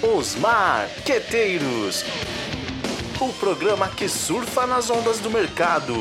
Os Marqueteiros o programa que surfa nas ondas do mercado.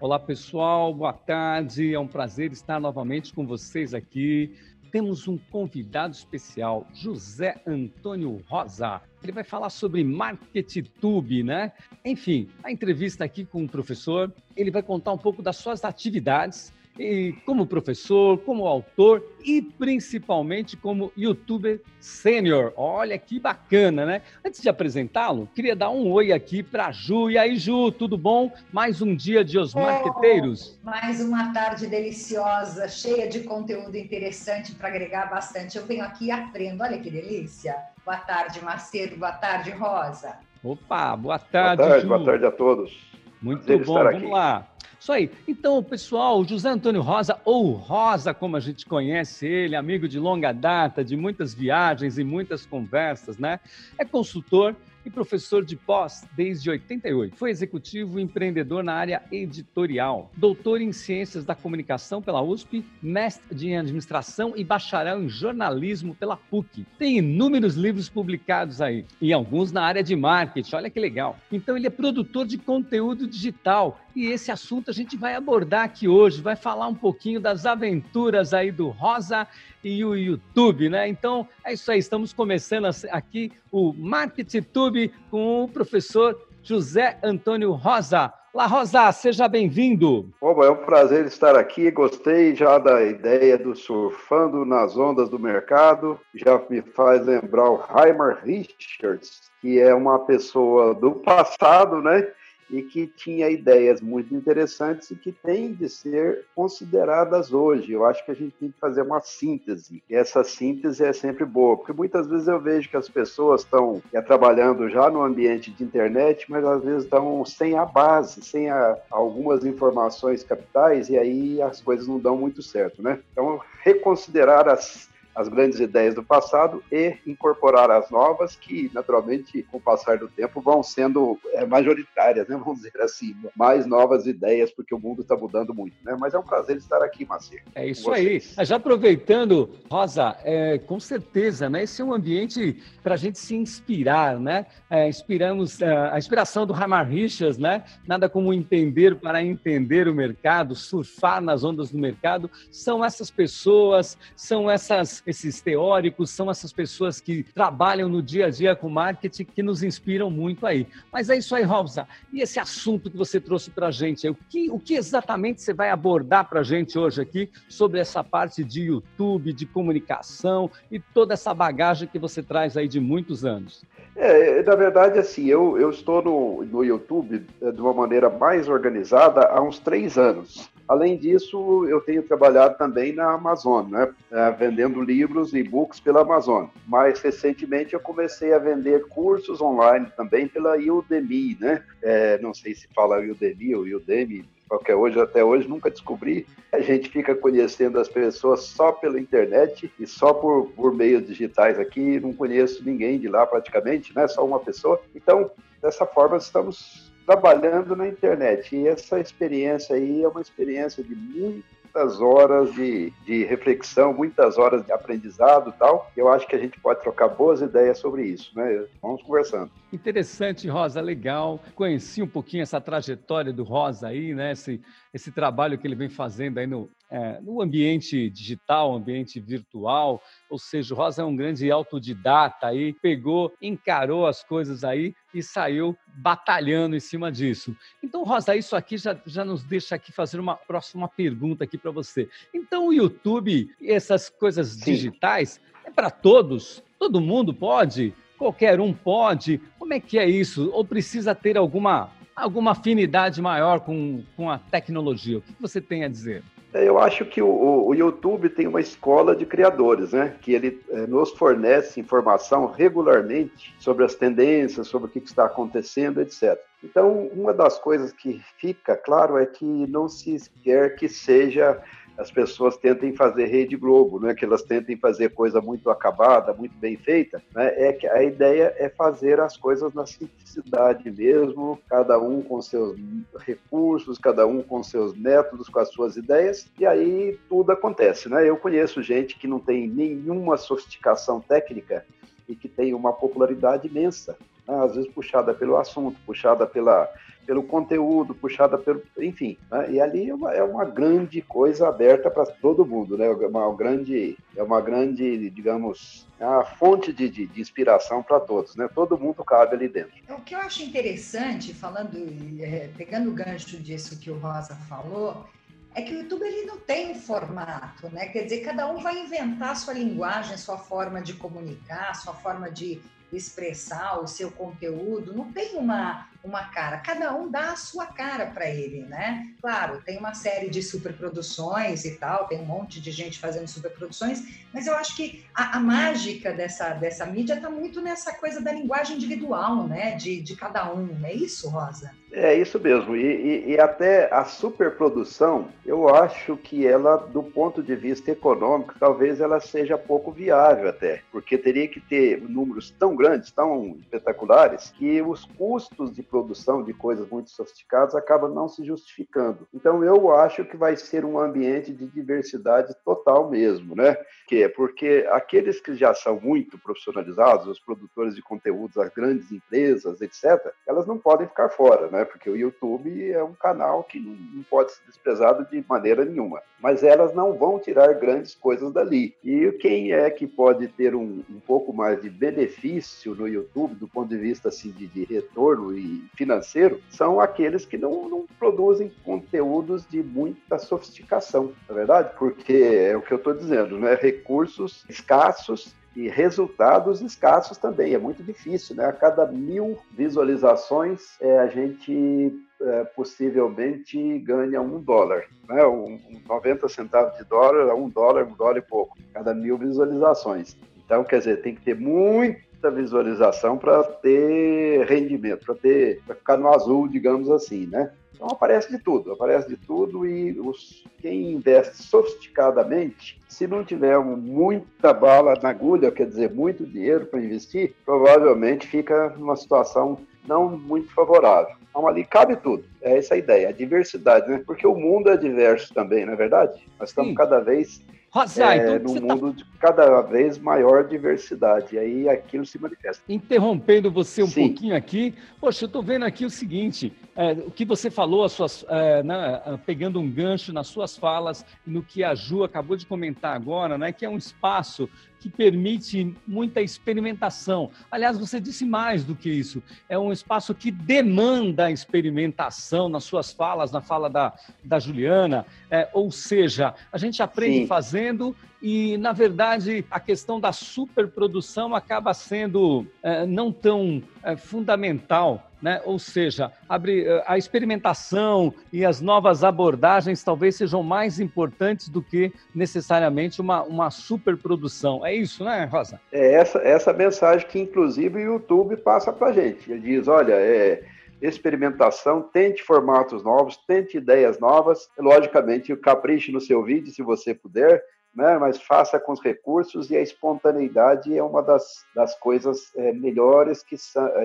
Olá pessoal, boa tarde. É um prazer estar novamente com vocês aqui. Temos um convidado especial, José Antônio Rosa. Ele vai falar sobre MarketTube, né? Enfim, a entrevista aqui com o professor, ele vai contar um pouco das suas atividades e como professor, como autor e principalmente como youtuber sênior. Olha que bacana, né? Antes de apresentá-lo, queria dar um oi aqui para Ju. E aí, Ju, tudo bom? Mais um dia de Os Marqueteiros. Oh, mais uma tarde deliciosa, cheia de conteúdo interessante para agregar bastante. Eu venho aqui e aprendo. Olha que delícia. Boa tarde, Macedo. Boa tarde, Rosa. Opa, boa tarde. Boa tarde, Ju. boa tarde a todos. Muito Prazer bom. Vamos lá. Isso aí. Então, pessoal, José Antônio Rosa, ou Rosa, como a gente conhece ele, amigo de longa data, de muitas viagens e muitas conversas, né? É consultor e professor de pós desde 88. Foi executivo e empreendedor na área editorial, doutor em Ciências da Comunicação pela USP, mestre em Administração e bacharel em Jornalismo pela PUC. Tem inúmeros livros publicados aí, e alguns na área de marketing, olha que legal. Então ele é produtor de conteúdo digital, e esse assunto a gente vai abordar aqui hoje, vai falar um pouquinho das aventuras aí do Rosa e o YouTube, né? Então é isso aí, estamos começando aqui o MarketTube com o professor José Antônio Rosa. Olá, Rosa, seja bem-vindo. Oba, é um prazer estar aqui. Gostei já da ideia do surfando nas ondas do mercado. Já me faz lembrar o Heimer Richards, que é uma pessoa do passado, né? E que tinha ideias muito interessantes e que têm de ser consideradas hoje. Eu acho que a gente tem que fazer uma síntese. E essa síntese é sempre boa, porque muitas vezes eu vejo que as pessoas estão é, trabalhando já no ambiente de internet, mas às vezes estão sem a base, sem a, algumas informações capitais, e aí as coisas não dão muito certo, né? Então, reconsiderar as as grandes ideias do passado e incorporar as novas, que naturalmente, com o passar do tempo, vão sendo é, majoritárias, né? vamos dizer assim, mais novas ideias, porque o mundo está mudando muito. Né? Mas é um prazer estar aqui, Macia. É isso aí. Já aproveitando, Rosa, é, com certeza, né? esse é um ambiente para a gente se inspirar, né? É, inspiramos é, a inspiração do Hamar Richards, né? Nada como entender para entender o mercado, surfar nas ondas do mercado. São essas pessoas, são essas esses teóricos, são essas pessoas que trabalham no dia a dia com marketing que nos inspiram muito aí. Mas é isso aí, Rosa. E esse assunto que você trouxe para a gente, o que, o que exatamente você vai abordar para a gente hoje aqui sobre essa parte de YouTube, de comunicação e toda essa bagagem que você traz aí de muitos anos? É, na verdade, assim, eu, eu estou no, no YouTube é, de uma maneira mais organizada há uns três anos. Além disso, eu tenho trabalhado também na Amazon, né? É, vendendo livros e e-books pela Amazon. Mais recentemente, eu comecei a vender cursos online também pela Udemy, né? É, não sei se fala Udemy ou Udemy, qualquer hoje, até hoje, nunca descobri. A gente fica conhecendo as pessoas só pela internet e só por, por meios digitais aqui. Não conheço ninguém de lá praticamente, né? Só uma pessoa. Então, dessa forma, estamos trabalhando na internet. E essa experiência aí é uma experiência de muitas horas de, de reflexão, muitas horas de aprendizado e tal. Eu acho que a gente pode trocar boas ideias sobre isso, né? Vamos conversando. Interessante, Rosa, legal. Conheci um pouquinho essa trajetória do Rosa aí, né? Esse, esse trabalho que ele vem fazendo aí no, é, no ambiente digital, ambiente virtual, ou seja, o Rosa é um grande autodidata aí, pegou, encarou as coisas aí e saiu batalhando em cima disso. Então, Rosa, isso aqui já, já nos deixa aqui fazer uma próxima pergunta aqui para você. Então, o YouTube e essas coisas Sim. digitais é para todos? Todo mundo pode? Qualquer um pode? Como é que é isso? Ou precisa ter alguma, alguma afinidade maior com, com a tecnologia? O que você tem a dizer? É, eu acho que o, o, YouTube tem uma escola de criadores, né? Que ele é, nos fornece informação regularmente sobre as tendências, sobre o que, que está acontecendo, etc. Então, uma das coisas que fica claro é que não se quer que seja as pessoas tentem fazer rede Globo, né? que elas tentem fazer coisa muito acabada, muito bem feita, né? é que a ideia é fazer as coisas na simplicidade mesmo, cada um com seus recursos, cada um com seus métodos, com as suas ideias, e aí tudo acontece. Né? Eu conheço gente que não tem nenhuma sofisticação técnica e que tem uma popularidade imensa, né? às vezes puxada pelo assunto, puxada pela, pelo conteúdo, puxada pelo. Enfim, né? e ali é uma, é uma, grande coisa aberta para todo mundo, né? É uma grande, é uma grande, digamos, é a fonte de, de, de inspiração para todos, né? Todo mundo cabe ali dentro. O que eu acho interessante, falando, é, pegando o gancho disso que o Rosa falou, é que o YouTube ele não tem um formato, né? Quer dizer, cada um vai inventar sua linguagem, sua forma de comunicar, sua forma de expressar o seu conteúdo, não tem uma, uma cara, cada um dá a sua cara para ele, né? Claro, tem uma série de superproduções e tal, tem um monte de gente fazendo superproduções, mas eu acho que a, a mágica dessa, dessa mídia está muito nessa coisa da linguagem individual, né? De, de cada um, é isso, Rosa? É isso mesmo, e, e, e até a superprodução, eu acho que ela, do ponto de vista econômico, talvez ela seja pouco viável até, porque teria que ter números tão grandes, tão espetaculares, que os custos de produção de coisas muito sofisticadas acaba não se justificando. Então eu acho que vai ser um ambiente de diversidade total mesmo, né? Que é porque aqueles que já são muito profissionalizados, os produtores de conteúdos, as grandes empresas, etc., elas não podem ficar fora, né? Porque o YouTube é um canal que não pode ser desprezado de maneira nenhuma. Mas elas não vão tirar grandes coisas dali. E quem é que pode ter um, um pouco mais de benefício no YouTube do ponto de vista assim de, de retorno e financeiro são aqueles que não, não produzem conteúdos de muita sofisticação, na é verdade? Porque é o que eu estou dizendo, né? Recursos escassos e resultados escassos também. É muito difícil, né? A cada mil visualizações, é, a gente é, possivelmente ganha um dólar, né? Um, um 90 centavos de dólar, um dólar, um dólar e pouco, cada mil visualizações. Então, quer dizer, tem que ter muito muita visualização para ter rendimento, para ter pra ficar no azul, digamos assim, né? Então aparece de tudo, aparece de tudo e os, quem investe sofisticadamente, se não tiver muita bala na agulha, quer dizer, muito dinheiro para investir, provavelmente fica numa situação não muito favorável. Então ali cabe tudo, é essa a ideia, a diversidade, né? Porque o mundo é diverso também, não é verdade? Nós estamos Sim. cada vez Rosa, é, então, num mundo tá... de cada vez maior diversidade. E aí aquilo se manifesta. Interrompendo você um Sim. pouquinho aqui, poxa, eu estou vendo aqui o seguinte: é, o que você falou, as suas, é, né, pegando um gancho nas suas falas, no que a Ju acabou de comentar agora, né, que é um espaço que permite muita experimentação. Aliás, você disse mais do que isso. É um espaço que demanda experimentação nas suas falas, na fala da, da Juliana. É, ou seja, a gente aprende Sim. fazendo e, na verdade, a questão da superprodução acaba sendo é, não tão é, fundamental, né? ou seja, abre, é, a experimentação e as novas abordagens talvez sejam mais importantes do que necessariamente uma, uma superprodução. É isso, né, Rosa? É essa, essa mensagem que, inclusive, o YouTube passa para a gente. Ele diz, olha, é experimentação, tente formatos novos, tente ideias novas, logicamente capriche no seu vídeo se você puder, né? mas faça com os recursos e a espontaneidade é uma das, das coisas é, melhores que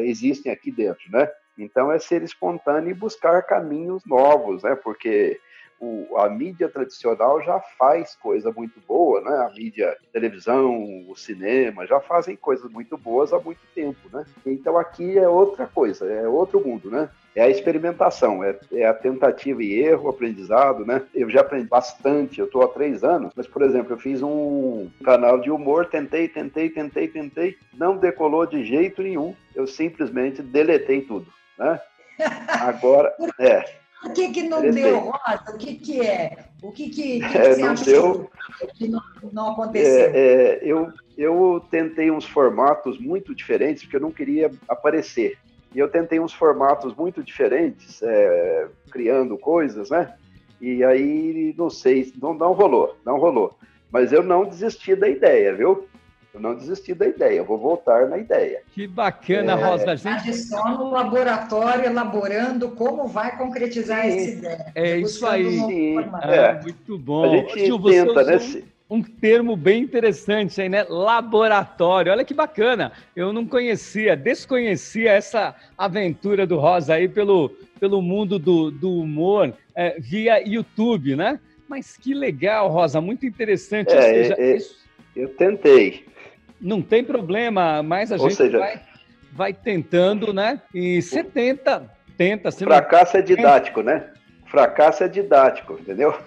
existem aqui dentro, né? Então é ser espontâneo e buscar caminhos novos, né? Porque o, a mídia tradicional já faz coisa muito boa, né? A mídia, televisão, o cinema já fazem coisas muito boas há muito tempo, né? Então aqui é outra coisa, é outro mundo, né? é a experimentação, é, é, a tentativa e erro, aprendizado, né? Eu já aprendi bastante, eu estou há três anos, mas, por exemplo, eu fiz um canal de humor, tentei, tentei, tentei, tentei, não decolou de jeito nenhum, eu simplesmente deletei tudo, né? Agora, é. Por que, que não deu, Rosa? O que, que é? O que, que, que, é, você não deu, que não, não aconteceu? É, é, eu, eu tentei uns formatos muito diferentes, porque eu não queria aparecer. E eu tentei uns formatos muito diferentes, é, criando coisas, né? E aí, não sei, não, não rolou, não rolou. Mas eu não desisti da ideia, viu? Eu não desisti da ideia, eu vou voltar na ideia. Que bacana, é... Rosa. Gente... Só no laboratório, elaborando como vai concretizar Sim. essa ideia. É isso aí. Sim, é. Muito bom. A gente Tio, tenta, né? um termo bem interessante aí, né? Laboratório. Olha que bacana. Eu não conhecia, desconhecia essa aventura do Rosa aí pelo, pelo mundo do, do humor é, via YouTube, né? Mas que legal, Rosa, muito interessante. É, seja, é, isso... Eu tentei. Não tem problema, mas a Ou gente seja... vai, vai tentando, né? E você tenta, tenta. Você fracasso não... é didático, né? Fracasso é didático, entendeu?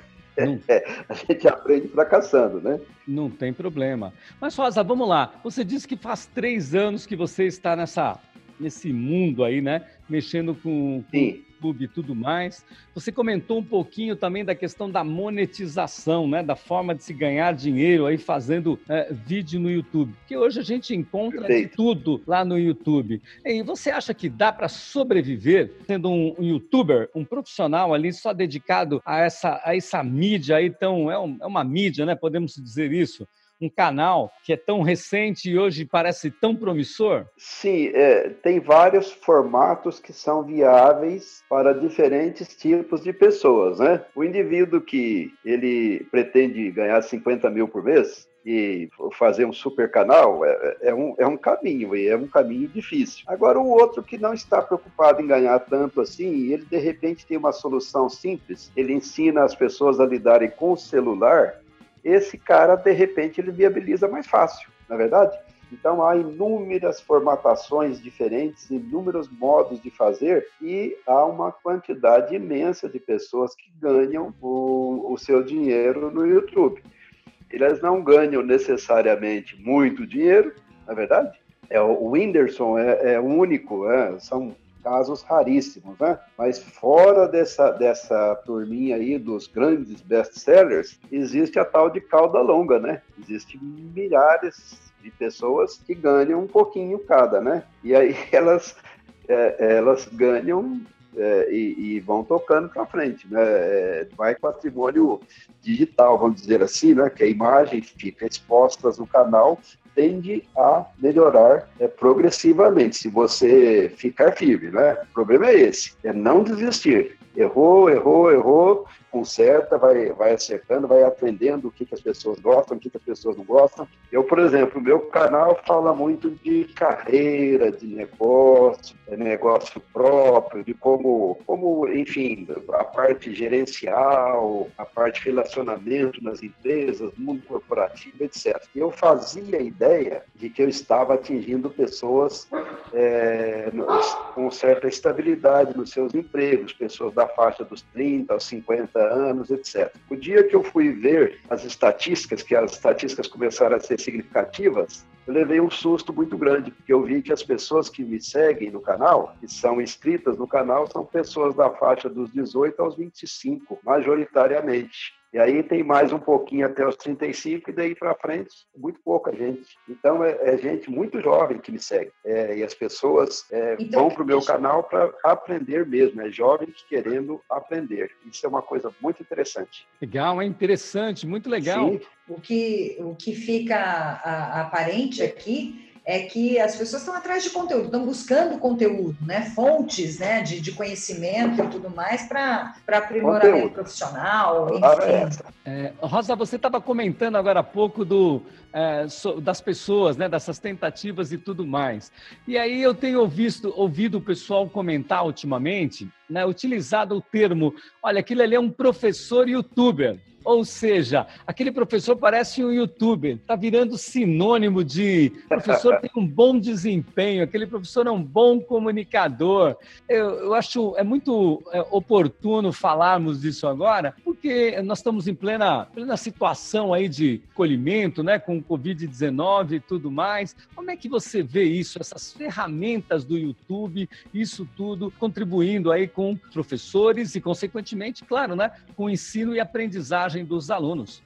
É, a gente aprende fracassando, né? Não tem problema. Mas, Rosa, vamos lá. Você disse que faz três anos que você está nessa, nesse mundo aí, né? Mexendo com, com YouTube e tudo mais. Você comentou um pouquinho também da questão da monetização, né? Da forma de se ganhar dinheiro aí fazendo é, vídeo no YouTube. Que hoje a gente encontra de tudo lá no YouTube. E você acha que dá para sobreviver sendo um, um, youtuber, um profissional ali só dedicado a essa, a essa mídia aí tão. É, um, é uma mídia, né? Podemos dizer isso um canal que é tão recente e hoje parece tão promissor? Sim, é, tem vários formatos que são viáveis para diferentes tipos de pessoas, né? O indivíduo que ele pretende ganhar 50 mil por mês, e fazer um super canal é, é, um, é um caminho, e é um caminho difícil. Agora, o outro que não está preocupado em ganhar tanto assim, ele de repente tem uma solução simples, ele ensina as pessoas a lidarem com o celular esse cara, de repente, ele viabiliza mais fácil, na é verdade? Então, há inúmeras formatações diferentes, inúmeros modos de fazer, e há uma quantidade imensa de pessoas que ganham o, o seu dinheiro no YouTube. Eles não ganham necessariamente muito dinheiro, na é verdade? É, o Whindersson é, é único, é, são casos raríssimos, né? Mas fora dessa, dessa turminha aí dos grandes best-sellers, existe a tal de cauda longa, né? Existem milhares de pessoas que ganham um pouquinho cada, né? E aí elas, é, elas ganham é, e, e, vão tocando para frente, né? É, vai patrimônio digital, vamos dizer assim, né? Que a imagem fica exposta no canal tende a melhorar é, progressivamente, se você ficar firme, né? O problema é esse, é não desistir. Errou, errou, errou, conserta, vai, vai acertando, vai aprendendo o que, que as pessoas gostam, o que, que as pessoas não gostam. Eu, por exemplo, meu canal fala muito de carreira, de negócio, de negócio próprio, de como, como, enfim, a parte gerencial, a parte relacionamento nas empresas, mundo corporativo, etc. Eu fazia a ideia de que eu estava atingindo pessoas é, com certa estabilidade nos seus empregos, pessoas da faixa dos 30 aos 50 anos, etc. O dia que eu fui ver as estatísticas, que as estatísticas começaram a ser significativas, eu levei um susto muito grande, porque eu vi que as pessoas que me seguem no canal, que são inscritas no canal, são pessoas da faixa dos 18 aos 25, majoritariamente. E aí tem mais um pouquinho até os 35 e daí para frente, muito pouca gente. Então é, é, gente muito jovem que me segue. É, e as pessoas é, então, vão para o meu canal para aprender mesmo. É jovens querendo aprender. Isso é uma coisa muito interessante. Legal, é interessante, muito legal. Sim. O que, o que fica aparente aqui é que as pessoas estão atrás de conteúdo, estão buscando conteúdo, né? fontes né? de, de conhecimento e tudo mais para aprimoramento conteúdo. profissional, enfim. É, Rosa, você estava comentando agora há pouco do, é, so, das pessoas, né? dessas tentativas e tudo mais. E aí eu tenho ouvido, ouvido o pessoal comentar ultimamente, né? utilizado o termo, olha, aquilo ali é um professor youtuber. Ou seja, aquele professor parece um youtuber, está virando sinônimo de professor tem um bom desempenho, aquele professor é um bom comunicador. Eu, eu acho é muito é, oportuno falarmos disso agora, porque nós estamos em plena, plena situação aí de colhimento, né, com o Covid-19 e tudo mais. Como é que você vê isso, essas ferramentas do YouTube, isso tudo contribuindo aí com professores e, consequentemente, claro, né, com o ensino e aprendizagem dos alunos.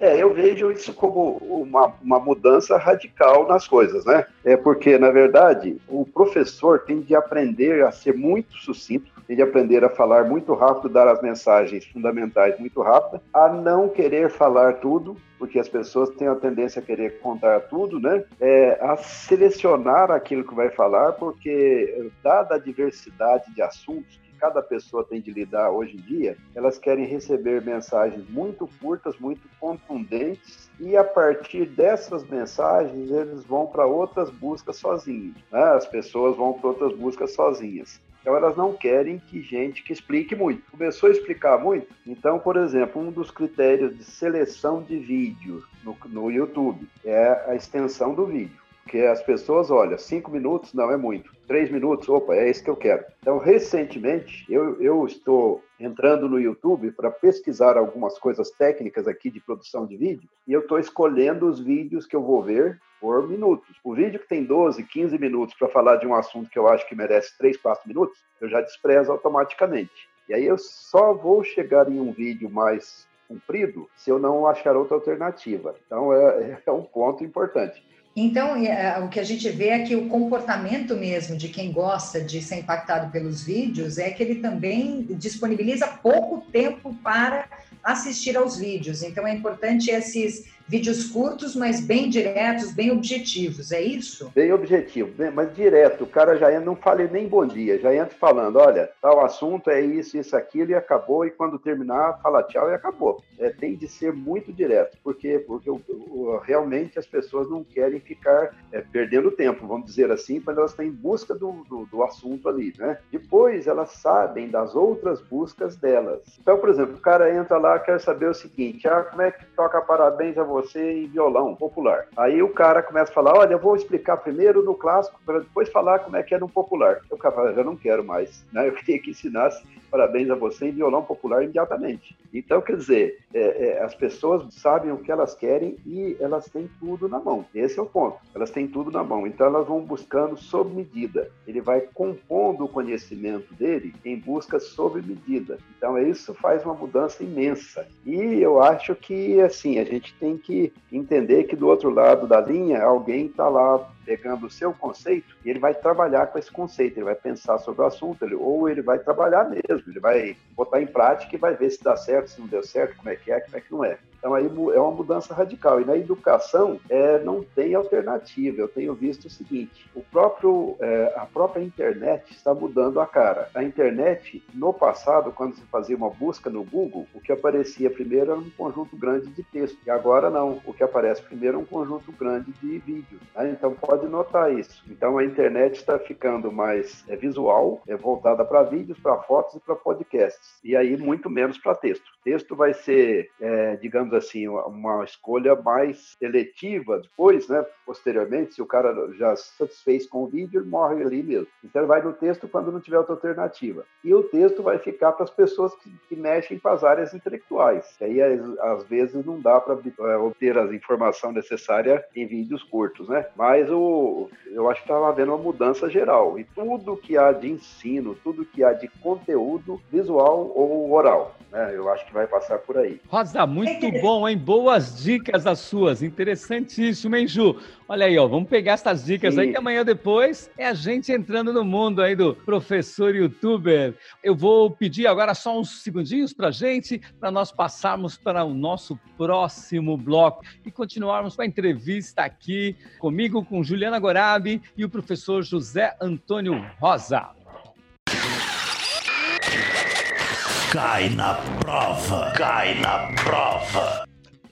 É, eu vejo isso como uma, uma mudança radical nas coisas, né? É porque, na verdade, o professor tem de aprender a ser muito sucinto, tem de aprender a falar muito rápido, dar as mensagens fundamentais muito rápido, a não querer falar tudo, porque as pessoas têm a tendência a querer contar tudo, né? É, a selecionar aquilo que vai falar, porque, dada a diversidade de assuntos cada pessoa tem de lidar hoje em dia, elas querem receber mensagens muito curtas, muito contundentes, e a partir dessas mensagens eles vão para outras buscas sozinhos. Né? As pessoas vão para outras buscas sozinhas. Então elas não querem que gente que explique muito. Começou a explicar muito, então, por exemplo, um dos critérios de seleção de vídeo no, no YouTube é a extensão do vídeo. Porque as pessoas, olha, cinco minutos não é muito, três minutos, opa, é esse que eu quero. Então, recentemente, eu, eu estou entrando no YouTube para pesquisar algumas coisas técnicas aqui de produção de vídeo e eu estou escolhendo os vídeos que eu vou ver por minutos. O vídeo que tem 12, 15 minutos para falar de um assunto que eu acho que merece 3, 4 minutos, eu já desprezo automaticamente. E aí eu só vou chegar em um vídeo mais comprido se eu não achar outra alternativa. Então é, é um ponto importante. Então, é, o que a gente vê é que o comportamento mesmo de quem gosta de ser impactado pelos vídeos é que ele também disponibiliza pouco tempo para assistir aos vídeos. Então, é importante esses vídeos curtos, mas bem diretos, bem objetivos, é isso? Bem objetivo, mas direto. O cara já entra, não fale nem bom dia, já entra falando: olha, tal assunto é isso, isso, aquilo, e acabou. E quando terminar, fala tchau e acabou. É, tem de ser muito direto, porque, porque o, o, realmente as pessoas não querem ficar é, perdendo tempo, vamos dizer assim, quando elas estão em busca do, do, do assunto ali, né? Depois elas sabem das outras buscas delas. Então, por exemplo, o cara entra lá, quer saber o seguinte: ah, como é que toca parabéns a você? Você em violão popular. Aí o cara começa a falar: olha, eu vou explicar primeiro no clássico, para depois falar como é que é no popular. Eu não quero mais, né? Eu queria que ensinasse parabéns a você em violão popular imediatamente. Então, quer dizer, é, é, as pessoas sabem o que elas querem e elas têm tudo na mão. Esse é o ponto. Elas têm tudo na mão. Então, elas vão buscando sob medida. Ele vai compondo o conhecimento dele em busca sob medida. Então, isso faz uma mudança imensa. E eu acho que, assim, a gente tem que entender que do outro lado da linha, alguém está lá pegando o seu conceito e ele vai trabalhar com esse conceito, ele vai pensar sobre o assunto, ele, ou ele vai trabalhar mesmo, ele vai botar em prática e vai ver se dá certo, se não deu certo, como é que é, como é que não é. Então aí é uma mudança radical. E na educação é, não tem alternativa. Eu tenho visto o seguinte: o próprio, é, a própria internet está mudando a cara. A internet, no passado, quando se fazia uma busca no Google, o que aparecia primeiro era um conjunto grande de texto. E agora não. O que aparece primeiro é um conjunto grande de vídeos. Né? Então pode notar isso. Então a internet está ficando mais é, visual, é voltada para vídeos, para fotos e para podcasts. E aí muito menos para texto. Texto vai ser, é, digamos assim, uma escolha mais seletiva depois, né? Posteriormente, se o cara já se satisfez com o vídeo, ele morre ali mesmo. Então ele vai no texto quando não tiver outra alternativa. E o texto vai ficar para as pessoas que, que, mexem com as áreas intelectuais. E aí, às vezes, não dá para é, obter a informação necessária em vídeos curtos, né? Mas o, eu acho que estava havendo uma mudança geral. E tudo que há de ensino, tudo que há de conteúdo visual ou oral, né? Eu acho que vai passar por aí. Rosa, muito bom, hein? Boas dicas as suas. Interessantíssimo, hein, Ju? Olha aí, ó, vamos pegar essas dicas Sim. aí que amanhã depois é a gente entrando no mundo aí do professor youtuber. Eu vou pedir agora só uns segundinhos para gente, para nós passarmos para o nosso próximo bloco e continuarmos com a entrevista aqui comigo, com Juliana Gorabi e o professor José Antônio Rosa. Cai na prova, cai na prova.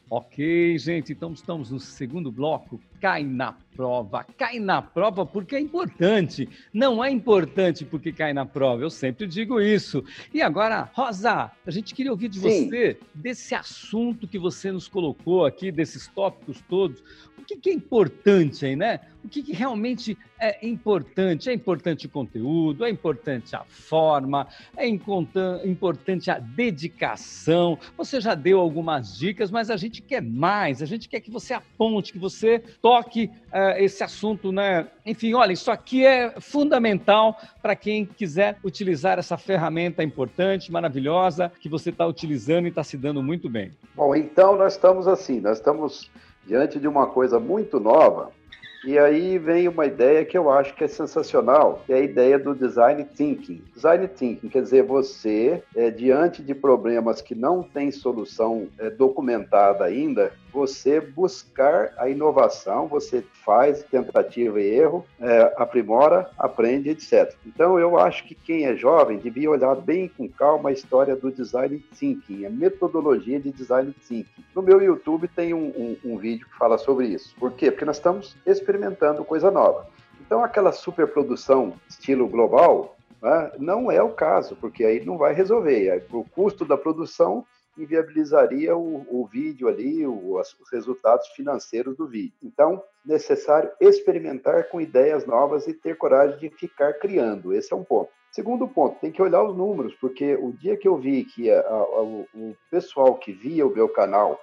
Ok, gente, então estamos no segundo bloco. Cai na prova, cai na prova porque é importante. Não é importante porque cai na prova, eu sempre digo isso. E agora, Rosa, a gente queria ouvir de Sim. você desse assunto que você nos colocou aqui, desses tópicos todos que, que é importante aí, né? O que, que, realmente é importante? É importante o conteúdo, é importante a forma, é importante a dedicação. Você já deu algumas dicas, mas a gente quer mais, a gente quer que você aponte, que você toque uh, esse assunto, né? Enfim, olha, isso aqui é fundamental para quem quiser utilizar essa ferramenta importante, maravilhosa, que você está utilizando e está se dando muito bem. Bom, então nós estamos assim, nós estamos diante de uma coisa muito nova. E aí vem uma ideia que eu acho que é sensacional, que é a ideia do design thinking. Design thinking quer dizer você, é, diante de problemas que não têm solução é, documentada ainda, você buscar a inovação, você faz tentativa e erro, é, aprimora, aprende, etc. Então, eu acho que quem é jovem devia olhar bem com calma a história do design thinking, a metodologia de design thinking. No meu YouTube tem um, um, um vídeo que fala sobre isso. Por quê? Porque nós estamos experimentando coisa nova. Então, aquela superprodução estilo global, Né? Não é o caso, porque aí não vai resolver. O custo da produção inviabilizaria o, o vídeo ali, o, os resultados financeiros do vídeo. Então, necessário experimentar com ideias novas e ter coragem de ficar criando. Esse é um ponto. Segundo ponto, tem que olhar os números, porque o dia que eu vi que a, a, o, o pessoal que via o meu canal,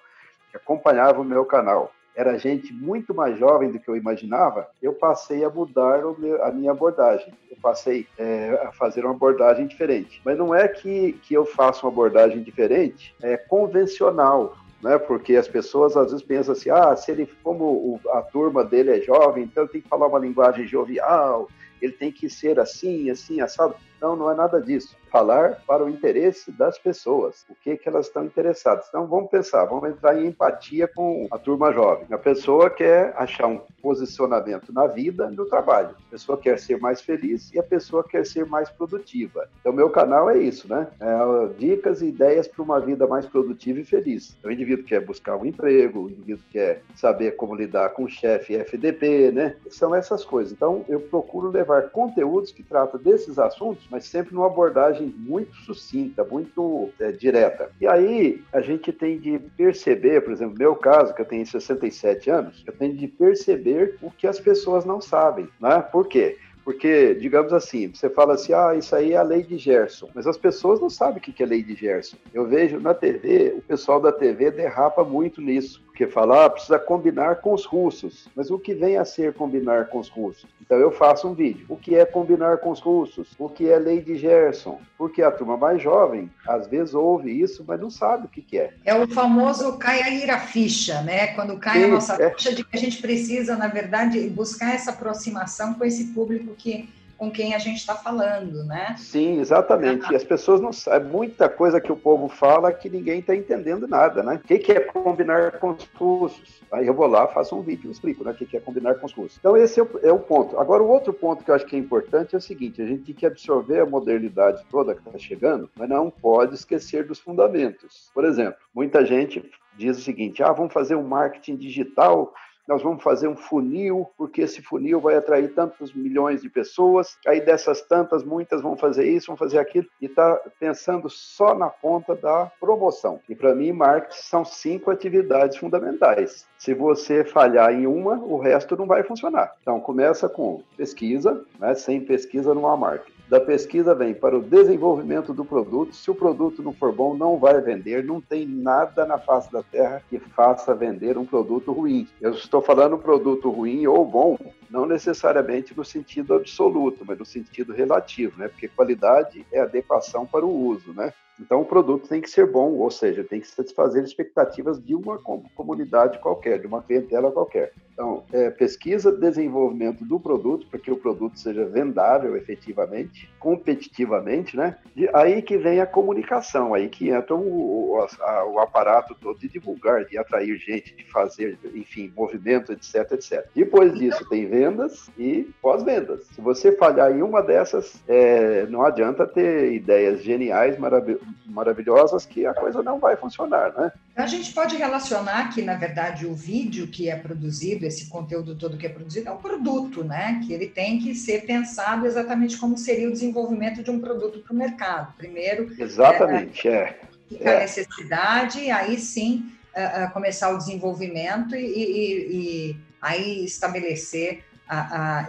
que acompanhava o meu canal, era gente muito mais jovem do que eu imaginava, eu passei a mudar meu, a minha abordagem. Eu passei é, a fazer uma abordagem diferente. Mas não é que, que eu faça uma abordagem diferente, é convencional. Né? Porque as pessoas às vezes pensam assim: ah, se ele, como o, a turma dele é jovem, então ele tem que falar uma linguagem jovial, ele tem que ser assim, assim, assado. Não, não é nada disso falar para o interesse das pessoas, o que que elas estão interessadas. Então vamos pensar, vamos entrar em empatia com a turma jovem. A pessoa quer achar um posicionamento na vida, no trabalho. A pessoa quer ser mais feliz e a pessoa quer ser mais produtiva. Então meu canal é isso, né? É, dicas e ideias para uma vida mais produtiva e feliz. Então, o indivíduo quer buscar um emprego, o indivíduo quer saber como lidar com o chefe FDP, né? São essas coisas. Então eu procuro levar conteúdos que tratam desses assuntos, mas sempre numa abordagem muito sucinta, muito é, direta. E aí a gente tem de perceber, por exemplo, no meu caso, que eu tenho 67 anos, eu tenho de perceber o que as pessoas não sabem, né? Por quê? Porque, digamos assim, você fala assim, ah, isso aí é a lei de Gerson, mas as pessoas não sabem o que é lei de Gerson. Eu vejo na TV, o pessoal da TV derrapa muito nisso porque fala, ah, precisa combinar com os russos. Mas o que vem a ser combinar com os russos? Então eu faço um vídeo. O que é combinar com os russos? O que é lei de Gerson? Porque a turma mais jovem, às vezes, ouve isso, mas não sabe o que, que é. É o famoso cai a ficha, né? Quando cai Sim, a nossa é. ficha de que a gente precisa, na verdade, buscar essa aproximação com esse público que com quem a gente está falando, né? Sim, exatamente. E as pessoas não sabem, muita coisa que o povo fala que ninguém está entendendo nada, né? O que, que é combinar com os cursos? Aí eu vou lá, faço um vídeo e explico né, o que, que é combinar com os cursos. Então, esse é o, é o, ponto. Agora, o outro ponto que eu acho que é importante é o seguinte: a gente tem que absorver a modernidade toda que está chegando, mas não pode esquecer dos fundamentos. Por exemplo, muita gente diz o seguinte: ah, vamos fazer um marketing digital nós vamos fazer um funil, porque esse funil vai atrair tantos milhões de pessoas, aí dessas tantas, muitas vão fazer isso, vão fazer aquilo, e está pensando só na ponta da promoção. E para mim, marketing são cinco atividades fundamentais. Se você falhar em uma, o resto não vai funcionar. Então, começa com pesquisa, né? sem pesquisa não há marketing da pesquisa vem para o desenvolvimento do produto. Se o produto não for bom, não vai vender. Não tem nada na face da terra que faça vender um produto ruim. Eu estou falando produto ruim ou bom, não necessariamente no sentido absoluto, mas no sentido relativo, né? Porque qualidade é adequação para o uso, né? Então, o produto tem que ser bom, ou seja, tem que satisfazer expectativas de uma comunidade qualquer, de uma clientela qualquer. Então, é, pesquisa, desenvolvimento do produto, para que o produto seja vendável efetivamente, competitivamente, né? E aí que vem a comunicação, aí que entra o, o, a, o aparato todo de divulgar, de atrair gente, de fazer, enfim, movimento, etc, etc. Depois disso, tem vendas e pós-vendas. Se você falhar em uma dessas, é, não adianta ter ideias geniais, maravilhosas maravilhosas que a coisa não vai funcionar, né? A gente pode relacionar que, na verdade, o vídeo que é produzido, esse conteúdo todo que é produzido, é um produto, né? Que ele tem que ser pensado exatamente como seria o desenvolvimento de um produto para o mercado. Primeiro, exatamente, é. é. a necessidade, aí sim uh, uh, começar o desenvolvimento e, e, e aí estabelecer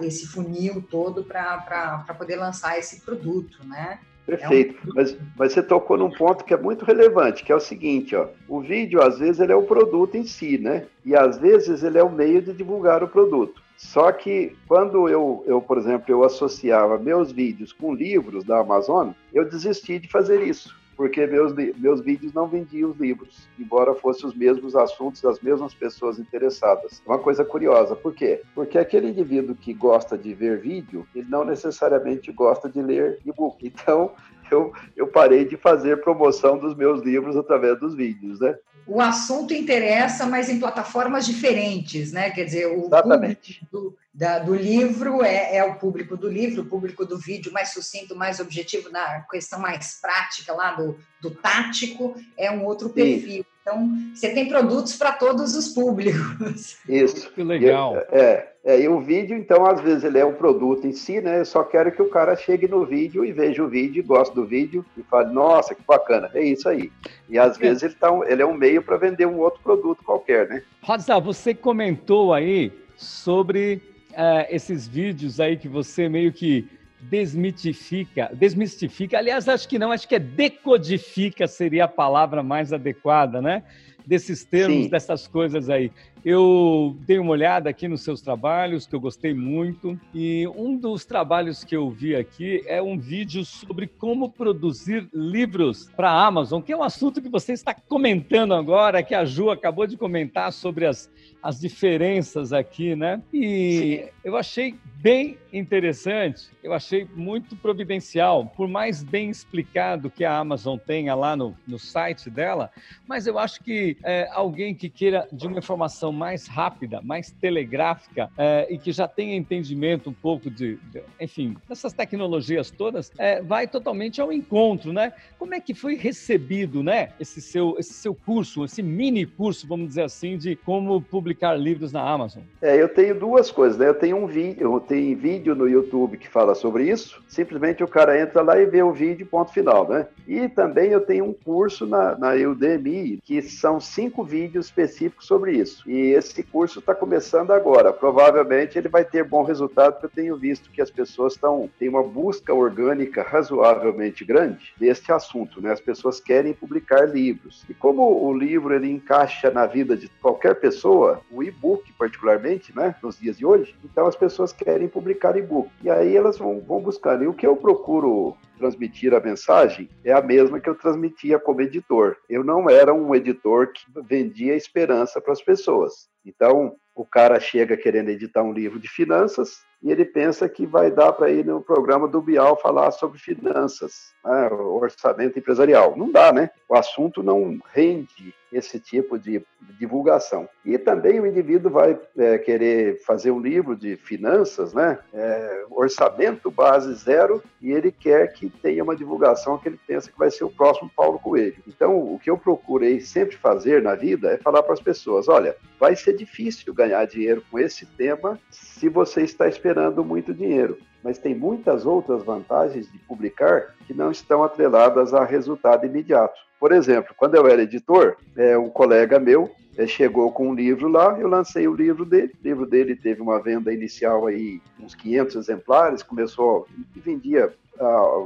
esse funil todo para poder lançar esse produto, né? Perfeito. É um... mas, mas você tocou num ponto que é muito relevante, que é o seguinte, ó. O vídeo, às vezes, ele é o produto em si, né? E às vezes ele é o meio de divulgar o produto. Só que quando eu, eu, por exemplo, eu associava meus vídeos com livros da Amazon, eu desisti de fazer isso porque meus, meus vídeos não vendiam os livros, embora fossem os mesmos assuntos, as mesmas pessoas interessadas. Uma coisa curiosa, por quê? Porque aquele indivíduo que gosta de ver vídeo, ele não necessariamente gosta de ler e-book. Então, eu, eu parei de fazer promoção dos meus livros através dos vídeos, né? O assunto interessa, mas em plataformas diferentes, né? Quer dizer, o Exatamente. Do, da, do livro é, é, o público do livro, o público do vídeo mais sucinto, mais objetivo, na questão mais prática lá do, do tático, é um outro perfil. Então, você tem produtos para todos os públicos. Isso. Que legal. E, é, é, e o vídeo, então, às vezes ele é um produto em si, né? Eu só quero que o cara chegue no vídeo e veja o vídeo, goste do vídeo e fale, nossa, que bacana, é isso aí. E às é. vezes ele, tá, ele é um meio para vender um outro produto qualquer, né? Rosa, você comentou aí sobre uh, esses vídeos aí que você meio que desmitifica, desmistifica, aliás, acho que não, acho que é decodifica seria a palavra mais adequada, né? Desses termos, Sim. dessas coisas aí. Eu dei uma olhada aqui nos seus trabalhos, que eu gostei muito, e um dos trabalhos que eu vi aqui é um vídeo sobre como produzir livros para a Amazon, que é um assunto que você está comentando agora, que a Ju acabou de comentar sobre as, as diferenças aqui, né? E Sim. eu achei bem interessante, eu achei muito providencial, por mais bem explicado que a Amazon tenha lá no, no site dela, mas eu acho que é, alguém que queira de uma informação mais rápida, mais telegráfica é, e que já tenha entendimento um pouco de, de enfim, dessas tecnologias todas, é, vai totalmente ao encontro, né? Como é que foi recebido, né, esse seu, esse seu curso, esse mini curso, vamos dizer assim, de como publicar livros na Amazon? É, eu tenho duas coisas, né? Eu tenho um vídeo, eu tenho vídeo no YouTube que fala sobre isso. Simplesmente o cara entra lá e vê o vídeo, ponto final, né? E também eu tenho um curso na, na Udemy que são cinco vídeos específicos sobre isso. E esse curso está começando agora. Provavelmente ele vai ter bom resultado, porque eu tenho visto que as pessoas estão têm uma busca orgânica razoavelmente grande deste assunto, né? As pessoas querem publicar livros. E como o livro ele encaixa na vida de qualquer pessoa, o e-book particularmente, né, nos dias de hoje, então as pessoas querem publicar e-book. E aí elas vão, vão buscando. E o que eu procuro transmitir a mensagem é a mesma que eu transmitia como editor. Eu não era um editor que vendia esperança para as pessoas. Então, o cara chega querendo editar um livro de finanças e ele pensa que vai dar para ir no programa do Bial falar sobre finanças, né, orçamento empresarial. Não dá, né? O assunto não rende esse tipo de divulgação. E também o indivíduo vai é, querer fazer um livro de finanças, né? É, orçamento base zero, e ele quer que tenha uma divulgação que ele pensa que vai ser o próximo Paulo Coelho. Então, o que eu procurei sempre fazer na vida é falar para as pessoas: olha, vai ser difícil ganhar dinheiro com esse tema se você está esperando muito dinheiro mas tem muitas outras vantagens de publicar que não estão atreladas a resultado imediato. Por exemplo, quando eu era editor, é, um colega meu é, chegou com um livro lá, eu lancei o livro dele. O livro dele teve uma venda inicial aí, uns 500 exemplares, começou e vendia,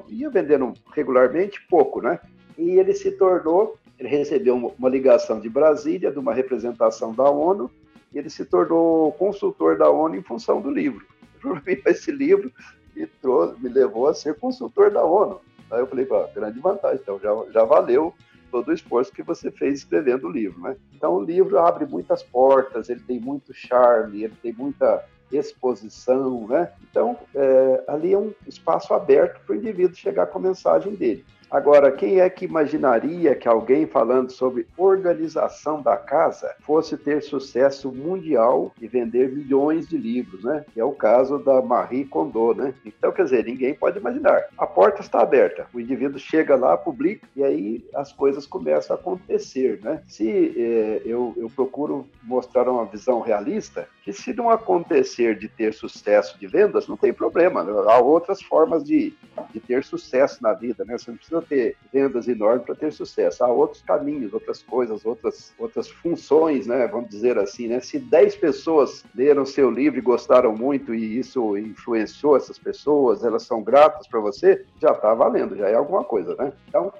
ia vendendo regularmente, pouco, né? E ele se tornou, ele recebeu uma ligação de Brasília, de uma representação da ONU, e ele se tornou consultor da ONU em função do livro. esse livro me, trouxe, me levou a ser consultor da ONU. Aí eu falei, grande vantagem, então já, já valeu todo o esforço que você fez escrevendo o livro, né? Então o livro abre muitas portas, ele tem muito charme, ele tem muita exposição, né? Então é, ali é um espaço aberto para o indivíduo chegar com a mensagem dele. Agora, quem é que imaginaria que alguém falando sobre organização da casa fosse ter sucesso mundial e vender milhões de livros, né? Que é o caso da Marie Kondo, né? Então, quer dizer, ninguém pode imaginar. A porta está aberta, o indivíduo chega lá, publica e aí as coisas começam a acontecer, né? Se eh, eu, eu procuro mostrar uma visão realista, que se não acontecer de ter sucesso de vendas, não tem problema. Há outras formas de, de ter sucesso na vida, né? Você não precisa precisa ter vendas enormes para ter sucesso. Há outros caminhos, outras coisas, outras, outras funções, né? Vamos dizer assim, né? Se 10 pessoas leram seu livro e gostaram muito e isso influenciou essas pessoas, elas são gratas para você, já está valendo, já é alguma coisa, né? Então,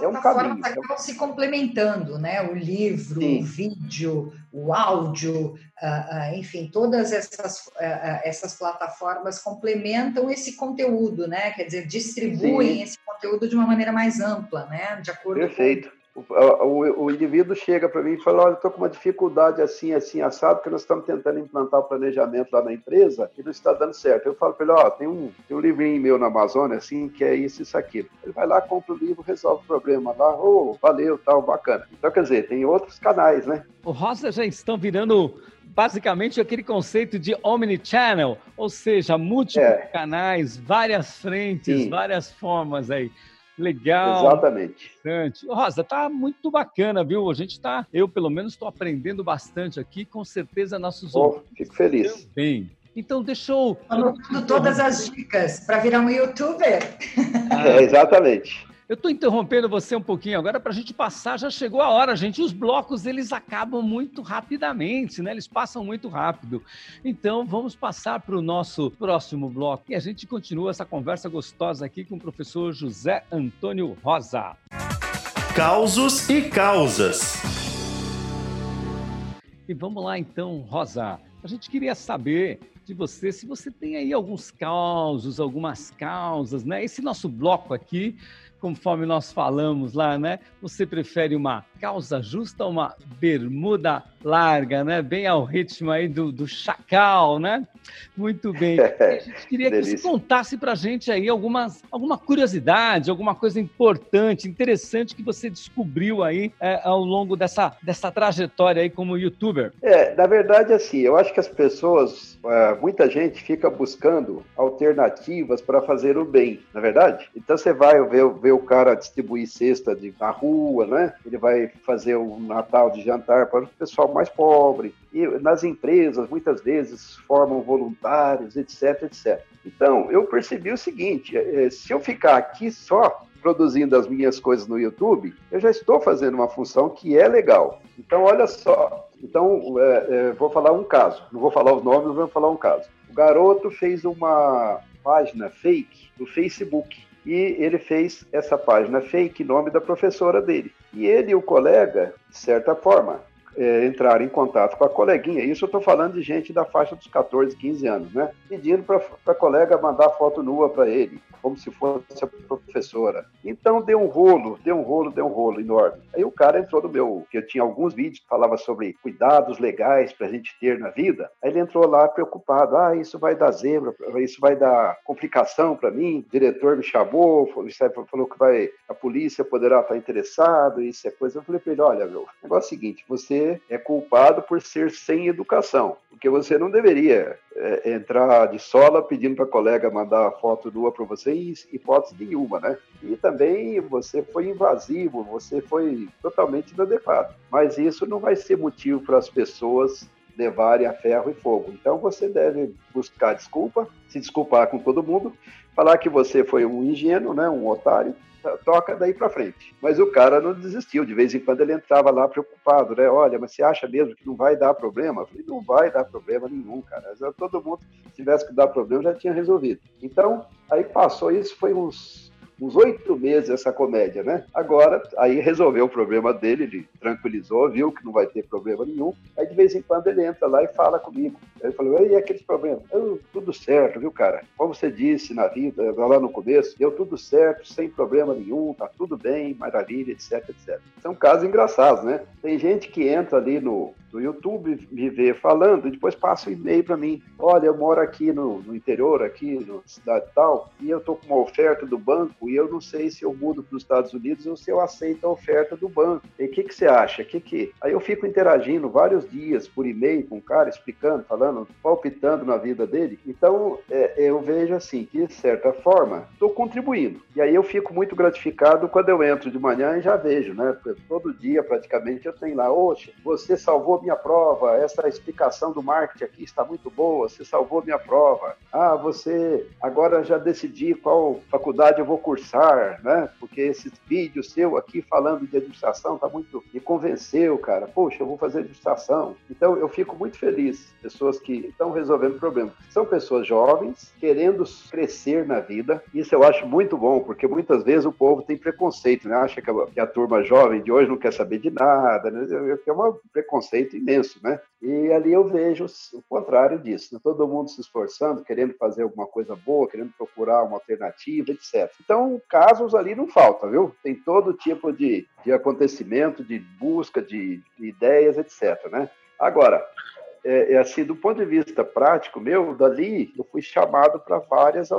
é um caminho. Acabam se complementando, né? O livro, Sim. o vídeo, o áudio, enfim, todas essas, uh, essas plataformas complementam esse conteúdo, né? Quer dizer, distribuem Sim. esse conteúdo de uma maneira mais ampla, né? De acordo Perfeito. Com o, o, o, indivíduo chega para mim e fala: Olha, estou com uma dificuldade assim, assim, assado, que nós estamos tentando implantar o planejamento lá na empresa e não está dando certo. Eu falo para ele: Ó, oh, tem, um, tem um livrinho meu na Amazônia, assim, que é isso, isso, aquilo. Ele vai lá, compra o livro, resolve o problema lá, oh, valeu, tal, bacana. Então, quer dizer, tem outros canais, né? O Rosa já estão virando basicamente aquele conceito de omnichannel, ou seja, múltiplos é. canais, várias frentes, Sim. várias formas aí. Legal. Exatamente. Rosa, tá muito bacana, viu? A gente tá, eu pelo menos estou aprendendo bastante aqui, com certeza nossos oh, ouvintes. Fico feliz. Bem. Então, deixa eu. Anotando todas as dicas para virar um youtuber. É, exatamente. Eu estou interrompendo você um pouquinho agora para a gente passar. Já chegou a hora, gente. Os blocos eles acabam muito rapidamente, né? Eles passam muito rápido. Então vamos passar para o nosso próximo bloco e a gente continua essa conversa gostosa aqui com o professor José Antônio Rosa. Causos e causas. E vamos lá então, Rosa. A gente queria saber de você se você tem aí alguns causos, algumas causas, né? Esse nosso bloco aqui conforme nós falamos lá, né? Você prefere uma calça justa ou uma bermuda larga, né? Bem ao ritmo aí do, do chacal, né? Muito bem. A gente queria que você contasse para a gente aí algumas, alguma curiosidade, alguma coisa importante, interessante que você descobriu aí é, ao longo dessa, dessa trajetória aí como youtuber. É, na verdade, assim, eu acho que as pessoas, é, muita gente fica buscando alternativas para fazer o bem, na é verdade? Então você vai ver, ver o cara distribuir cesta de, na rua, né? Ele vai fazer o Natal de jantar para o pessoal mais pobre. E nas empresas, muitas vezes, formam voluntários, etc, etc. Então, eu percebi o seguinte: é, é, se eu ficar aqui só produzindo as minhas coisas no YouTube, eu já estou fazendo uma função que é legal. Então, olha só. Então, é, é, vou falar um caso. Não vou falar os nomes, vou falar um caso. O garoto fez uma página fake no Facebook e ele fez essa página fake nome da professora dele. E ele e o colega, de certa forma, é, entraram em contato com a coleguinha. Isso eu estou falando de gente da faixa dos 14, 15 anos, né? Pedindo para a colega mandar foto nua para ele como se fosse a professora. Então deu um rolo, deu um rolo, deu um rolo enorme. Aí o cara entrou no meu, que eu tinha alguns vídeos que falava sobre cuidados legais para a gente ter na vida. Aí ele entrou lá preocupado, ah, isso vai dar zebra, isso vai dar complicação para mim. O diretor me chamou, falou que vai, a polícia poderá estar interessado, isso é coisa. Eu falei para ele, olha, meu, o negócio é o seguinte, você é culpado por ser sem educação, porque você não deveria é, entrar de sola pedindo para a colega mandar foto nua para você sem hipótese nenhuma, né? E também você foi invasivo, você foi totalmente inadequado. Mas isso não vai ser motivo para as pessoas levarem a ferro e fogo. Então você deve buscar desculpa, se desculpar com todo mundo, falar que você foi um ingênuo, né, um otário, toca daí para frente. Mas o cara não desistiu, de vez em quando ele entrava lá preocupado, né? Olha, mas você acha mesmo que não vai dar problema? Eu falei, não vai dar problema nenhum, cara. Todo mundo, se tivesse que dar problema, já tinha resolvido. Então, aí passou isso, foi uns uns oito meses essa comédia, né? Agora, aí resolveu o problema dele, ele tranquilizou, viu que não vai ter problema nenhum. Aí de vez em quando ele entra lá e fala comigo. Ele falou, e aqueles problemas? Eu, tudo certo, viu, cara? Como você disse na vida, lá no começo, deu tudo certo, sem problema nenhum, tá tudo bem, maravilha, etc, etc. São casos engraçados, né? Tem gente que entra ali no, no YouTube me vê falando e depois passa um e-mail para mim. Olha, eu moro aqui no, no interior, aqui na cidade tal, e eu tô com uma oferta do banco e eu não sei se eu mudo para os Estados Unidos ou se eu aceito a oferta do banco. E o que, que você acha? Que que... Aí eu fico interagindo vários dias por e-mail com o cara, explicando, falando, palpitando na vida dele. Então, é, eu vejo assim, que de certa forma, estou contribuindo. E aí eu fico muito gratificado quando eu entro de manhã e já vejo, né? Porque todo dia, praticamente, eu tenho lá, oxe, você salvou minha prova, essa explicação do marketing aqui está muito boa, você salvou minha prova. Ah, você agora já decidi qual faculdade eu vou cursar né? Porque esse vídeo seu aqui falando de administração tá muito me convenceu, cara. Poxa, eu vou fazer administração. Então eu fico muito feliz. Pessoas que estão resolvendo problemas. São pessoas jovens querendo crescer na vida. Isso eu acho muito bom, porque muitas vezes o povo tem preconceito, né? Acha que a, que a turma jovem de hoje não quer saber de nada, né? É um preconceito imenso, né? E ali eu vejo o contrário disso, né? todo mundo se esforçando, querendo fazer alguma coisa boa, querendo procurar uma alternativa, etc. Então, casos ali não falta, viu? Tem todo tipo de, de acontecimento, de busca de, de ideias, etc. Né? Agora, é, é, assim, do ponto de vista prático meu, dali eu fui chamado para várias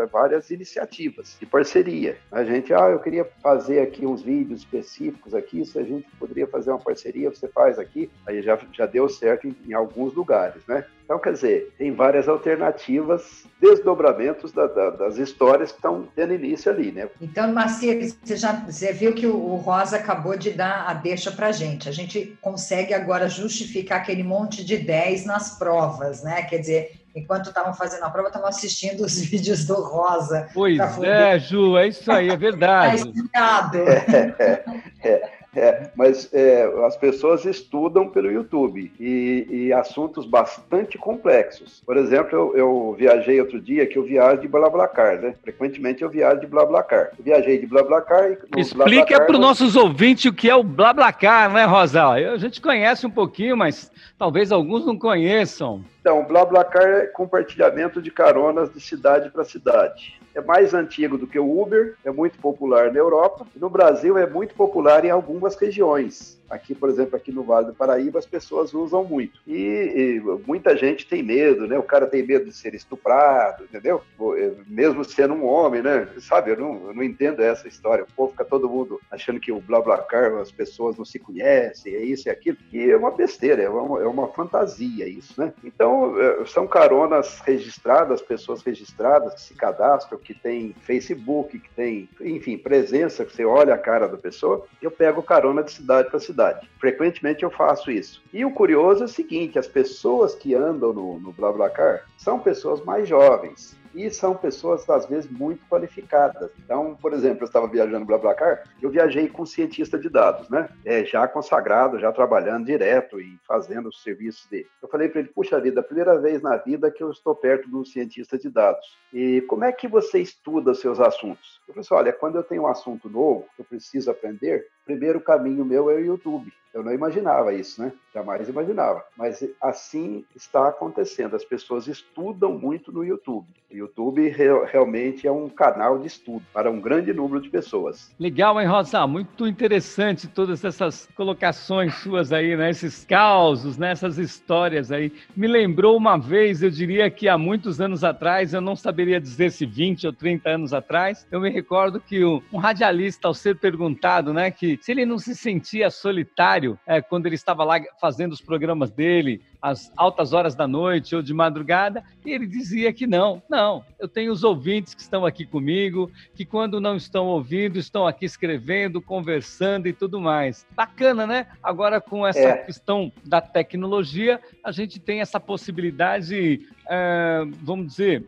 é várias iniciativas de parceria. A gente, ah, eu queria fazer aqui uns vídeos específicos aqui, se a gente poderia fazer uma parceria, você faz aqui, aí já, já deu certo em, em alguns lugares, né? Então, quer dizer, tem várias alternativas, desdobramentos da, da, das histórias que estão tendo início ali, né? Então, Marcia, você já você viu que o, o Rosa acabou de dar a deixa para gente. A gente consegue agora justificar aquele monte de 10 nas provas, né? Quer dizer, enquanto estavam fazendo a prova, estavam assistindo os vídeos do Rosa. Pois é, Ju, é isso aí, é verdade. Tá é, é, é, mas é, as pessoas estudam pelo YouTube e, e, assuntos bastante complexos. Por exemplo, eu, eu, viajei outro dia que eu viajo de BlaBlaCar, né? Frequentemente eu viajo de BlaBlaCar. Eu viajei de BlaBlaCar e Explica para os nossos ouvintes o que é o BlaBlaCar, né, Rosal? A gente conhece um pouquinho, mas talvez alguns não conheçam. Então, BlaBlaCar é compartilhamento de caronas de cidade para cidade é mais antigo do que o Uber, é muito popular na Europa. No Brasil é muito popular em algumas regiões. Aqui, por exemplo, aqui no Vale do Paraíba, as pessoas usam muito. E, e, muita gente tem medo, né? O cara tem medo de ser estuprado, entendeu? É, mesmo sendo um homem, né? Sabe, eu não, eu não entendo essa história. O povo fica todo mundo achando que o BlaBlaCar, as pessoas não se conhecem, é isso e aquilo. E é uma besteira, é uma, é uma fantasia isso, né? Então, é, são caronas registradas, pessoas registradas que se cadastram, que tem Facebook, que tem, enfim, presença, que você olha a cara da pessoa. Eu pego carona de cidade para cidade Frequentemente eu faço isso. E o curioso é o seguinte: as pessoas que andam no, no BlaBlaCar são pessoas mais jovens e são pessoas, às vezes, muito qualificadas. Então, por exemplo, eu estava viajando no BlaBlaCar, eu viajei com um cientista de dados, né? É, já consagrado, já trabalhando direto e fazendo os serviços dele. Eu falei para ele, puxa vida, a primeira vez na vida que eu estou perto de um cientista de dados. E como é que você estuda seus assuntos? Falei assim, olha, quando eu tenho um assunto novo, que eu preciso aprender, primeiro caminho meu é o YouTube. Eu não imaginava isso, né? Jamais imaginava. Mas assim está acontecendo. As pessoas estudam muito no YouTube. O YouTube re realmente é um canal de estudo para um grande número de pessoas. Legal, hein, Rosa? Muito interessante todas essas colocações suas aí, né? Esses causos, né? essas histórias aí. Me lembrou uma vez, eu diria que há muitos anos atrás, eu não saberia dizer se 20 ou 30 anos atrás, eu me recordo que um, radialista, ao ser perguntado, né, que se ele não se sentia solitário é, quando ele estava lá fazendo os programas dele, às altas horas da noite ou de madrugada, e ele dizia que não, não, eu tenho os ouvintes que estão aqui comigo, que quando não estão ouvindo, estão aqui escrevendo, conversando e tudo mais. Bacana, né? Agora, com essa é. questão da tecnologia, a gente tem essa possibilidade, é, vamos dizer,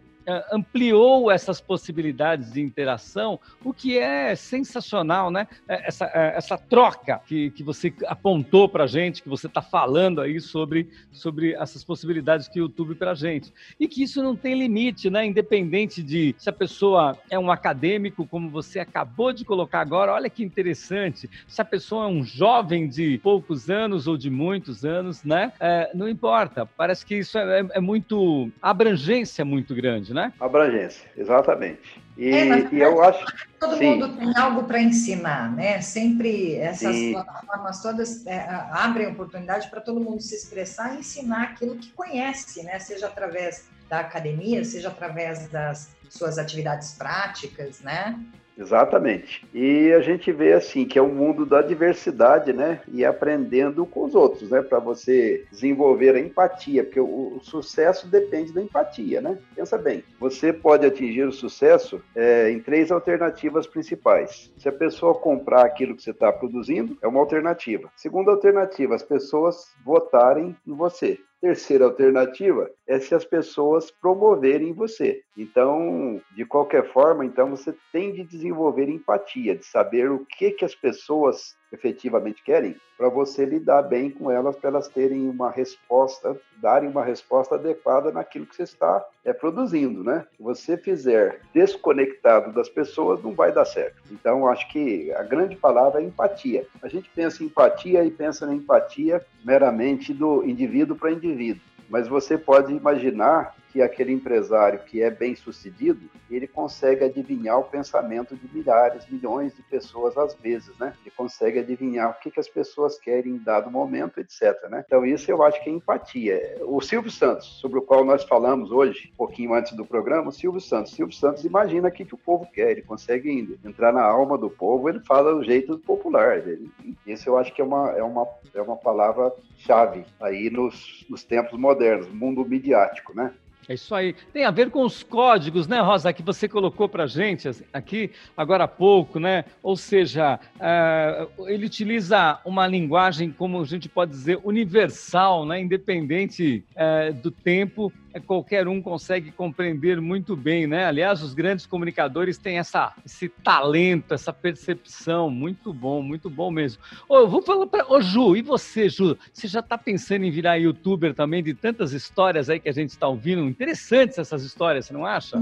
ampliou essas possibilidades de interação, o que é sensacional, né? Eh, essa, eh, essa troca que, que você apontou para a gente, que você está falando aí sobre, sobre essas possibilidades que o YouTube para a gente. E que isso não tem limite, né? Independente de se a pessoa é um acadêmico, como você acabou de colocar agora, olha que interessante. Se a pessoa é um jovem de poucos anos ou de muitos anos, né? É, não importa. Parece que isso é, é muito abrangência muito grande né? Abrangência, exatamente. E, é, e eu acho todo sim. mundo tem algo para ensinar, né? Sempre essas sim. plataformas todas é, abrem oportunidade para todo mundo se expressar e ensinar aquilo que conhece, né? Seja através da academia, seja através das suas atividades práticas, né? Exatamente. E a gente vê assim que é um mundo da diversidade, né? E aprendendo com os outros, né? Para você desenvolver a empatia, porque o, o, sucesso depende da empatia, né? Pensa bem, você pode atingir o sucesso é, em três alternativas principais. Se a pessoa comprar aquilo que você está produzindo, é uma alternativa. Segunda alternativa, as pessoas votarem em você. Terceira alternativa é se as pessoas promoverem você. Então, de qualquer forma, então você tem de desenvolver empatia, de saber o que que as pessoas efetivamente querem, para você lidar bem com elas, para elas terem uma resposta, darem uma resposta adequada naquilo que você está é, produzindo, né? Se você fizer desconectado das pessoas, não vai dar certo. Então, acho que a grande palavra é empatia. A gente pensa em empatia e pensa na empatia meramente do indivíduo para indivíduo mas você pode imaginar que aquele empresário que é bem sucedido, ele consegue adivinhar o pensamento de milhares, milhões de pessoas às vezes, né? Ele consegue adivinhar o que, que as pessoas querem em dado momento, etc. Né? Então isso eu acho que é empatia. O Silvio Santos, sobre o qual nós falamos hoje, um pouquinho antes do programa, o Silvio Santos. O Silvio Santos imagina o que, que o povo quer, ele consegue ainda entrar na alma do povo, ele fala do jeito popular dele. Isso eu acho que é uma, é uma, é uma palavra-chave aí nos, nos tempos modernos, mundo midiático, né? É isso aí. Tem a ver com os códigos, né, Rosa, que você colocou para gente aqui agora há pouco, né? Ou seja, uh, ele utiliza uma linguagem, como a gente pode dizer, universal, né? independente uh, do tempo qualquer um consegue compreender muito bem, né? Aliás, os grandes comunicadores têm essa, esse talento, essa percepção, muito bom, muito bom mesmo. Ô, eu vou falar para, ô Ju, e você, Ju? Você já está pensando em virar youtuber também de tantas histórias aí que a gente está ouvindo? Interessantes essas histórias, você não acha?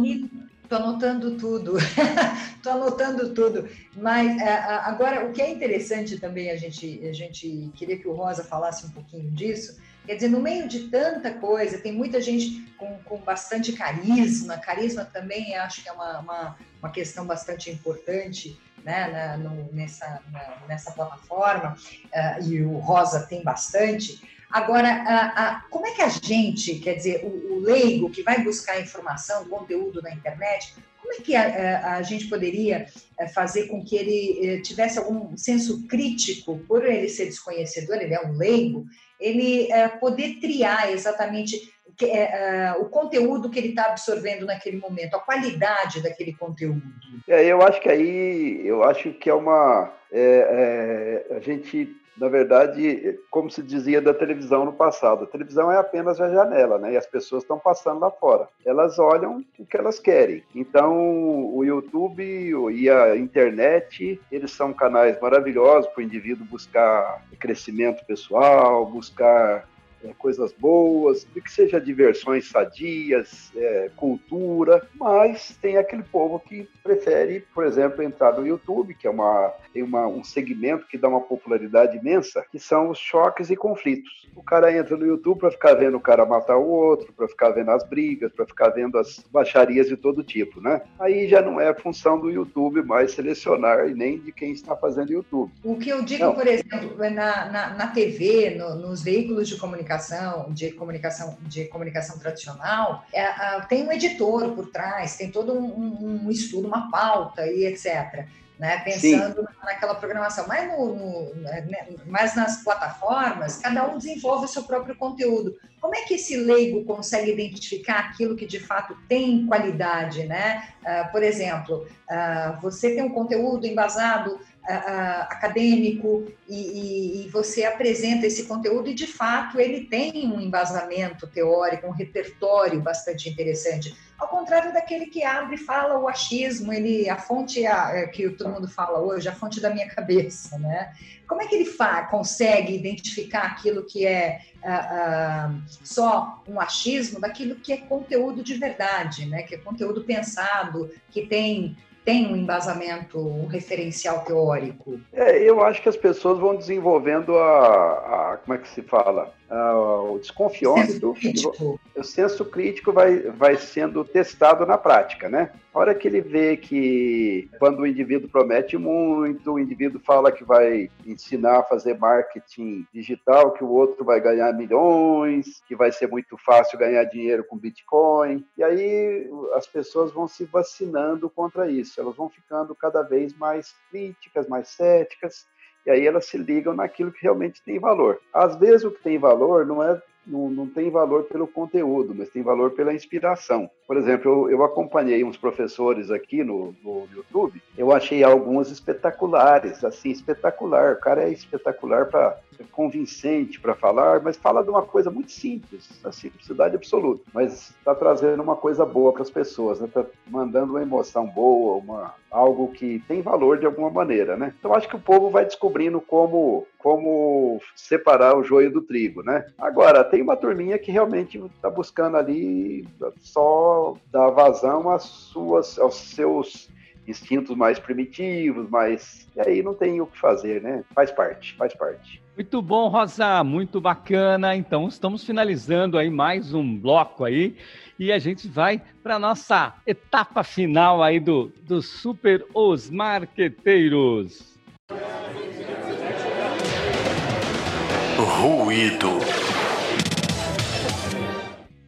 Estou anotando tudo, estou anotando tudo. Mas é, agora, o que é interessante também, a gente, a gente queria que o Rosa falasse um pouquinho disso, Quer dizer, no meio de tanta coisa, tem muita gente com, com bastante carisma. Carisma também acho que é uma, uma, uma questão bastante importante né, na, no, nessa, na, nessa plataforma, uh, e o Rosa tem bastante. Agora, uh, uh, como é que a gente, quer dizer, o, o leigo que vai buscar informação, conteúdo na internet, como é que a, a, gente poderia eh, fazer com que ele eh, tivesse algum senso crítico, por ele ser desconhecedor, ele é um leigo, ele poder triar exatamente o conteúdo que ele está absorvendo naquele momento, a qualidade daquele conteúdo. É, eu acho que aí, eu acho que é uma. É, é, a gente na verdade, como se dizia da televisão no passado, a televisão é apenas a janela, né? E as pessoas estão passando lá fora. Elas olham o que elas querem. Então, o YouTube e a internet, eles são canais maravilhosos para o indivíduo buscar crescimento pessoal, buscar é, coisas boas, de que seja diversões sadias, é, cultura, mas tem aquele povo que prefere, por exemplo, entrar no YouTube, que é uma, tem uma, um segmento que dá uma popularidade imensa, que são os choques e conflitos. O cara entra no YouTube para ficar vendo o cara matar o outro, para ficar vendo as brigas, para ficar vendo as baixarias de todo tipo, né? Aí já não é função do YouTube mais selecionar e nem de quem está fazendo YouTube. O que eu digo, não. por exemplo, na, na, na TV, no, nos veículos de comunicação, de comunicação, de comunicação tradicional, é, tem um editor por trás, tem todo um, um estudo, uma pauta e etc né? Pensando Sim. naquela programação. Mas, no, no, né, mas nas plataformas, cada um desenvolve o seu próprio conteúdo. Como é que esse leigo consegue identificar aquilo que de fato tem qualidade, né? Uh, por exemplo, uh, você tem um conteúdo embasado acadêmico e, e, e, você apresenta esse conteúdo e de fato ele tem um embasamento teórico, um repertório bastante interessante. Ao contrário daquele que abre e fala o achismo, ele a fonte a, é, que todo mundo fala hoje, a fonte da minha cabeça, né? Como é que ele consegue identificar aquilo que é só um achismo daquilo que é conteúdo de verdade, né? Que é conteúdo pensado, que tem tem um embasamento, um referencial teórico? É, eu acho que as pessoas vão desenvolvendo a, a como é que se fala? Uh, o desconfiômetro, o senso crítico vai, vai sendo testado na prática, né? A hora que ele vê que quando o indivíduo promete muito, o indivíduo fala que vai ensinar a fazer marketing digital, que o outro vai ganhar milhões, que vai ser muito fácil ganhar dinheiro com Bitcoin, e aí as pessoas vão se vacinando contra isso, elas vão ficando cada vez mais críticas, mais céticas, e aí elas se ligam naquilo que realmente tem valor. Às vezes o que tem valor não é não, não tem valor pelo conteúdo, mas tem valor pela inspiração. Por exemplo, eu, eu acompanhei uns professores aqui no, no, YouTube, eu achei alguns espetaculares, assim, espetacular. O cara é espetacular para é convincente para falar, mas fala de uma coisa muito simples, a simplicidade absoluta, mas está trazendo uma coisa boa para as pessoas, está né? Tá mandando uma emoção boa, uma, algo que tem valor de alguma maneira, né? Então acho que o povo vai descobrindo como como separar o joio do trigo, né? Agora tem uma turminha que realmente está buscando ali só dar vazão às suas, aos seus instintos mais primitivos, mais. E aí não tem o que fazer, né? Faz parte, faz parte. Muito bom, Rosa, muito bacana. Então, estamos finalizando aí mais um bloco aí e a gente vai para nossa etapa final aí do, do Super Os Marqueteiros. Ruído.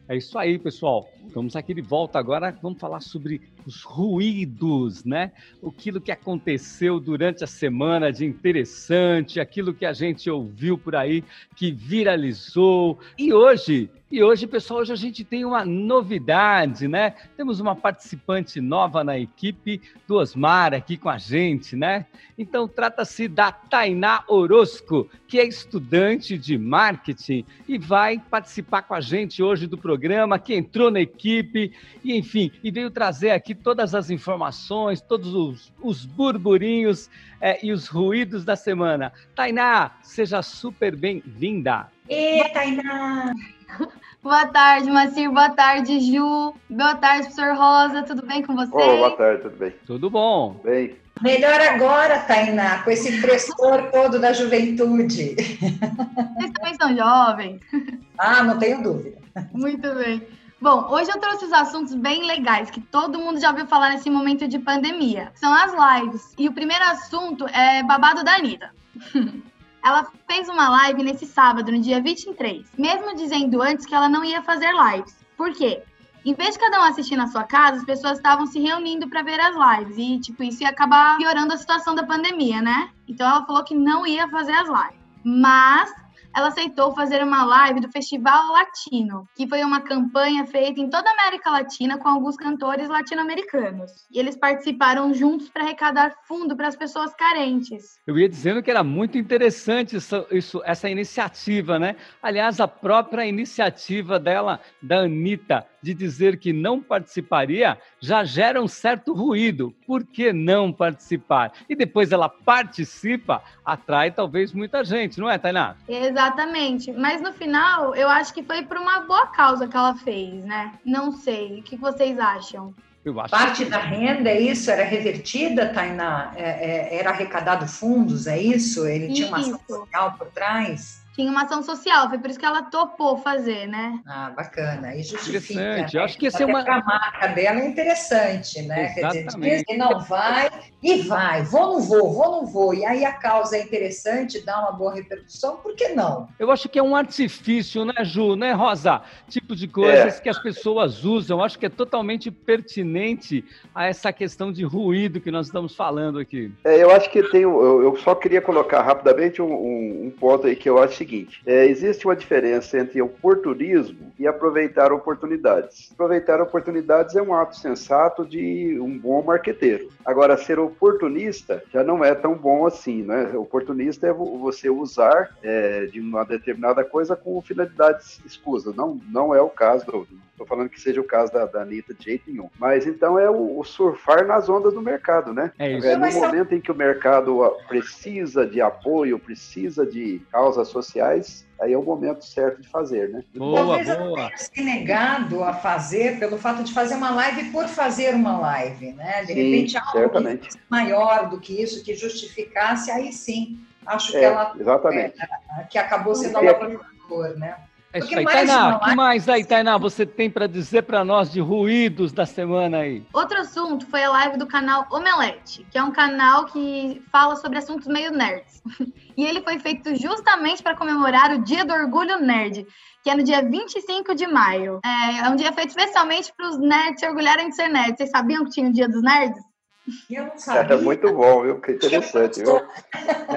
É isso aí, pessoal. Estamos aqui de volta agora. Vamos falar sobre os ruídos, né? Aquilo que aconteceu durante a semana de interessante, aquilo que a gente ouviu por aí que viralizou. E hoje e hoje, pessoal, hoje a gente tem uma novidade, né? Temos uma participante nova na equipe do Osmar aqui com a gente, né? Então, trata-se da Tainá Orosco, que é estudante de marketing e vai participar com a gente hoje do programa, que entrou na equipe e, enfim, e veio trazer aqui todas as informações, todos os, os burburinhos é, e os ruídos da semana. Tainá, seja super bem-vinda. E Tainá! Boa tarde, Macir. Boa tarde, Ju. Boa tarde, professor Rosa. Tudo bem com você? Oh, boa tarde, tudo bem. Tudo bom. Bem. Melhor agora, Tainá, com esse frescor todo da juventude. Vocês também são jovens. Ah, não tenho dúvida. Muito bem. Bom, hoje eu trouxe os assuntos bem legais que todo mundo já ouviu falar nesse momento de pandemia. São as lives. E o primeiro assunto é babado da Anitta. Ela fez uma live nesse sábado, no dia 23, mesmo dizendo antes que ela não ia fazer lives. Por quê? Em vez de cada um assistir na sua casa, as pessoas estavam se reunindo para ver as lives. E, tipo, isso ia acabar piorando a situação da pandemia, né? Então ela falou que não ia fazer as lives. Mas ela aceitou fazer uma live do Festival Latino, que foi uma campanha feita em toda a América Latina com alguns cantores latino-americanos. E eles participaram juntos para arrecadar fundo para as pessoas carentes. Eu ia dizendo que era muito interessante isso, isso, essa iniciativa, né? Aliás, a própria iniciativa dela, da Anitta, de dizer que não participaria, já gera um certo ruído. Por que não participar? E depois ela participa, atrai talvez muita gente, não é, Tainá? Exatamente. Mas no final, eu acho que foi por uma boa causa que ela fez, né? Não sei. O que vocês acham? Parte que... da renda, é isso? Era revertida, Tainá? É, é, era arrecadado fundos, é isso? Ele isso. tinha uma ação social por trás? Tinha uma ação social, foi por isso que ela topou fazer, né? Ah, bacana. E justifica. Interessante. Né? Acho que ia ser uma. A marca dela é interessante, né? Exatamente. Quer dizer, diz não vai e vai, vou, não vou, vou, não vou. E aí a causa é interessante, dá uma boa repercussão, por que não? Eu acho que é um artifício, né, Ju, né, Rosa? Tipo de coisas é. que as pessoas usam. Eu acho que é totalmente pertinente a essa questão de ruído que nós estamos falando aqui. É, eu acho que tem. Eu, eu só queria colocar rapidamente um, um, um ponto aí que eu acho seguinte: é, existe uma diferença entre oportunismo e aproveitar oportunidades. Aproveitar oportunidades é um ato sensato de um bom marqueteiro. Agora, ser oportunista já não é tão bom assim, né? Oportunista é você usar é, de uma determinada coisa com finalidades escusas. Não, não é o caso do, Estou falando que seja o caso da, da Anitta de jeito nenhum. Mas então é o, o surfar nas ondas do mercado, né? É isso. É, no momento em que o mercado precisa de apoio, precisa de causas sociais, aí é o momento certo de fazer, né? Boa, Talvez boa. eu se negado a fazer pelo fato de fazer uma live por fazer uma live, né? De sim, repente algo certamente. maior do que isso, que justificasse, aí sim, acho é, que ela exatamente. É, que acabou sendo alavangador, né? É isso aí. Tainá, o que mais aí, Tainá, você tem para dizer para nós de ruídos da semana aí? Outro assunto foi a live do canal Omelete, que é um canal que fala sobre assuntos meio nerds. E ele foi feito justamente para comemorar o Dia do Orgulho Nerd, que é no dia 25 de maio. É, é um dia feito especialmente para os nerds se orgulharem de ser nerds. Vocês sabiam que tinha o Dia dos Nerds? Eu não sabia. É muito bom, viu? Que interessante, viu?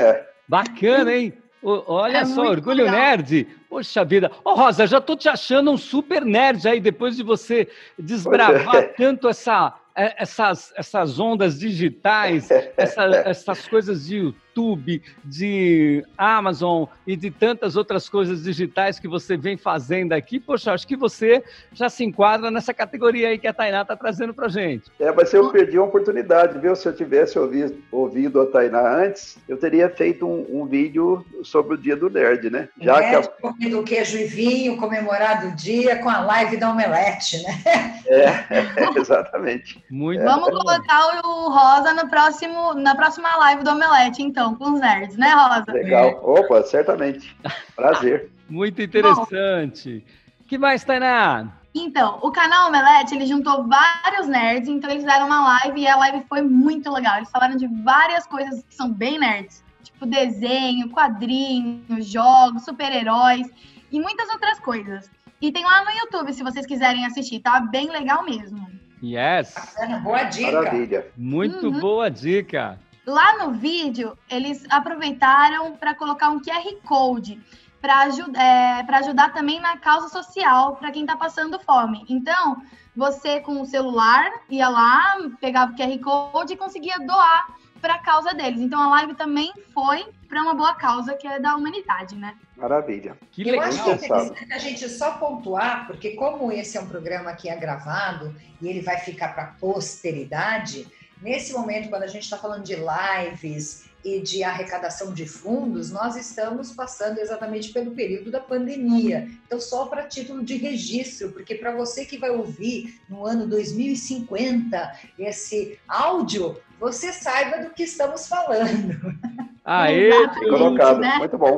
É. Bacana, hein? Olha é só, orgulho legal. nerd. Poxa vida. Ô, oh, Rosa, já tô te achando um super nerd aí, depois de você desbravar é. tanto essa, é, essas, essas ondas digitais, essa, essas coisas de YouTube, de Amazon e de tantas outras coisas digitais que você vem fazendo aqui, poxa, acho que você já se enquadra nessa categoria aí que a Tainá está trazendo para gente. É, mas eu perdi a oportunidade, viu? Se eu tivesse ouvido, ouvido a Tainá antes, eu teria feito um, um vídeo sobre o dia do nerd, né? Já nerd, que a... comendo queijo e vinho, comemorado o dia com a live da Omelete, né? É, é exatamente. Muito é. Vamos colocar o Rosa no próximo, na próxima live do Omelete, então, com os nerds, né, Rosa? Legal. Opa, certamente. Prazer. Muito interessante. Bom, que mais, Tainá? Então, o canal Omelete, ele juntou vários nerds, então eles fizeram uma live e a live foi muito legal. Eles falaram de várias coisas que são bem nerds, tipo desenho, quadrinhos, jogos, super-heróis e muitas outras coisas. E tem lá no YouTube, se vocês quiserem assistir, tá bem legal mesmo. Yes. boa dica. Maravilha. Muito uhum. boa dica. Lá no vídeo, eles aproveitaram para colocar um QR Code para ajud é, ajudar também na causa social para quem está passando fome. Então, você com o celular ia lá, pegava o QR Code e conseguia doar para a causa deles. Então, a live também foi para uma boa causa que é da humanidade, né? Maravilha. Que legal. Eu acho que é interessante a gente só pontuar, porque como esse é um programa que é gravado e ele vai ficar para posteridade, nesse momento, quando a gente está falando de lives e de arrecadação de fundos, nós estamos passando exatamente pelo período da pandemia. Então, só para título de registro, porque para você que vai ouvir no ano 2050 esse áudio, você saiba do que estamos falando. Aê, colocado. Né? Muito bom.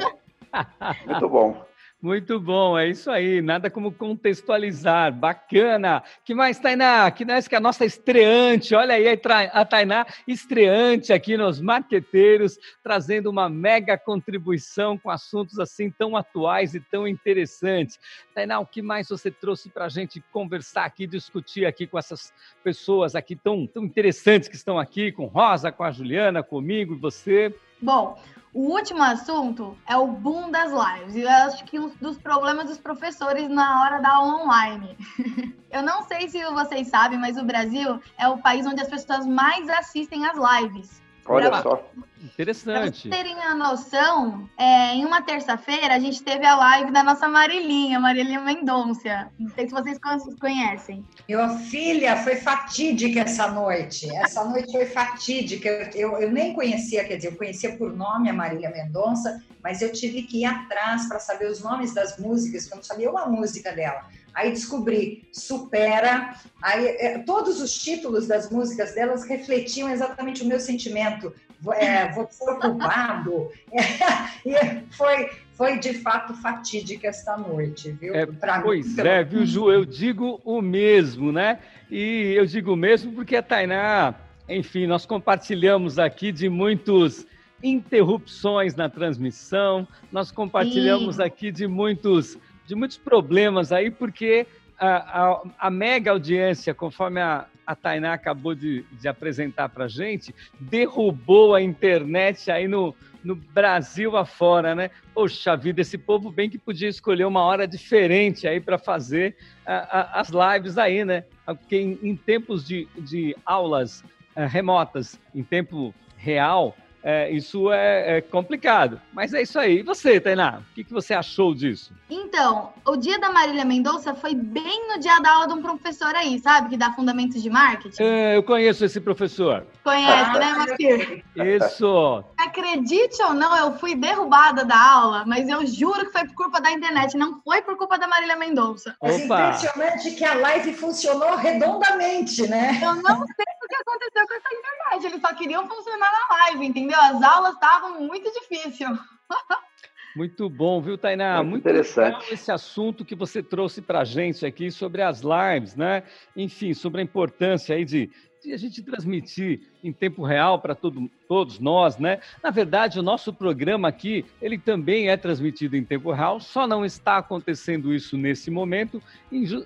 Muito bom. Muito bom, é isso aí, nada como contextualizar, bacana. Que mais, Tainá? Que mais que a nossa estreante, olha aí a Tainá estreante aqui nos Marqueteiros, trazendo uma mega contribuição com assuntos assim tão atuais e tão interessantes. Tainá, o que mais você trouxe para a gente conversar aqui, discutir aqui com essas pessoas aqui tão, tão interessantes que estão aqui, com Rosa, com a Juliana, comigo e você? Bom, o último assunto é o boom das lives. E eu acho que um dos problemas dos professores na hora da aula online. eu não sei se vocês sabem, mas o Brasil é o país onde as pessoas mais assistem às lives. Olha só. Interessante. Pra vocês terem a noção, é, em uma terça-feira a gente teve a live da nossa Marilinha, Marilinha Mendonça. Não sei se vocês conhecem. Minha filha, foi fatídica essa noite. Essa noite foi fatídica. Eu, eu, eu nem conhecia, quer dizer, eu conhecia por nome a Marília Mendonça, mas eu tive que ir atrás para saber os nomes das músicas, porque eu não sabia uma música dela. Aí descobri Supera. Aí, é, todos os títulos das músicas delas refletiam exatamente o meu sentimento. É, vou ser ocupado. É, e foi, foi de fato fatídica esta noite, viu? É, pois mim, é, viu, Ju? Eu digo o mesmo, né? E eu digo o mesmo porque a Tainá, enfim, nós compartilhamos aqui de muitos interrupções na transmissão, nós compartilhamos Sim. aqui de muitos de muitos problemas aí, porque a, a, a mega audiência, conforme a, a Tainá acabou de, de apresentar para gente, derrubou a internet aí no, no Brasil afora, né? Poxa vida, esse povo bem que podia escolher uma hora diferente aí para fazer a, as lives aí, né? Porque em, em tempos de, de aulas uh, remotas, em tempo real, é, isso é, é, complicado. Mas é isso aí. E você, Tainá? O que, que você achou disso? Então, o dia da Marília Mendonça foi bem no dia da aula de um professor aí, sabe? Que dá fundamentos de marketing. É, eu conheço esse professor. Conhece, né, Marquinhos? Isso. Acredite ou não, eu fui derrubada da aula, mas eu juro que foi por culpa da internet, não foi por culpa da Marília Mendonça. Opa. impressionante que a live funcionou redondamente, né? Eu não sei aconteceu com essa internet. Eles só queriam funcionar na live, entendeu? As aulas estavam muito difíceis. Muito bom, viu, Tainá? Muito, muito interessante esse assunto que você trouxe para a gente aqui sobre as lives, né? Enfim, sobre a importância aí de, de a gente transmitir em tempo real para todo, todos nós, né? Na verdade, o nosso programa aqui, ele também é transmitido em tempo real, só não está acontecendo isso nesse momento,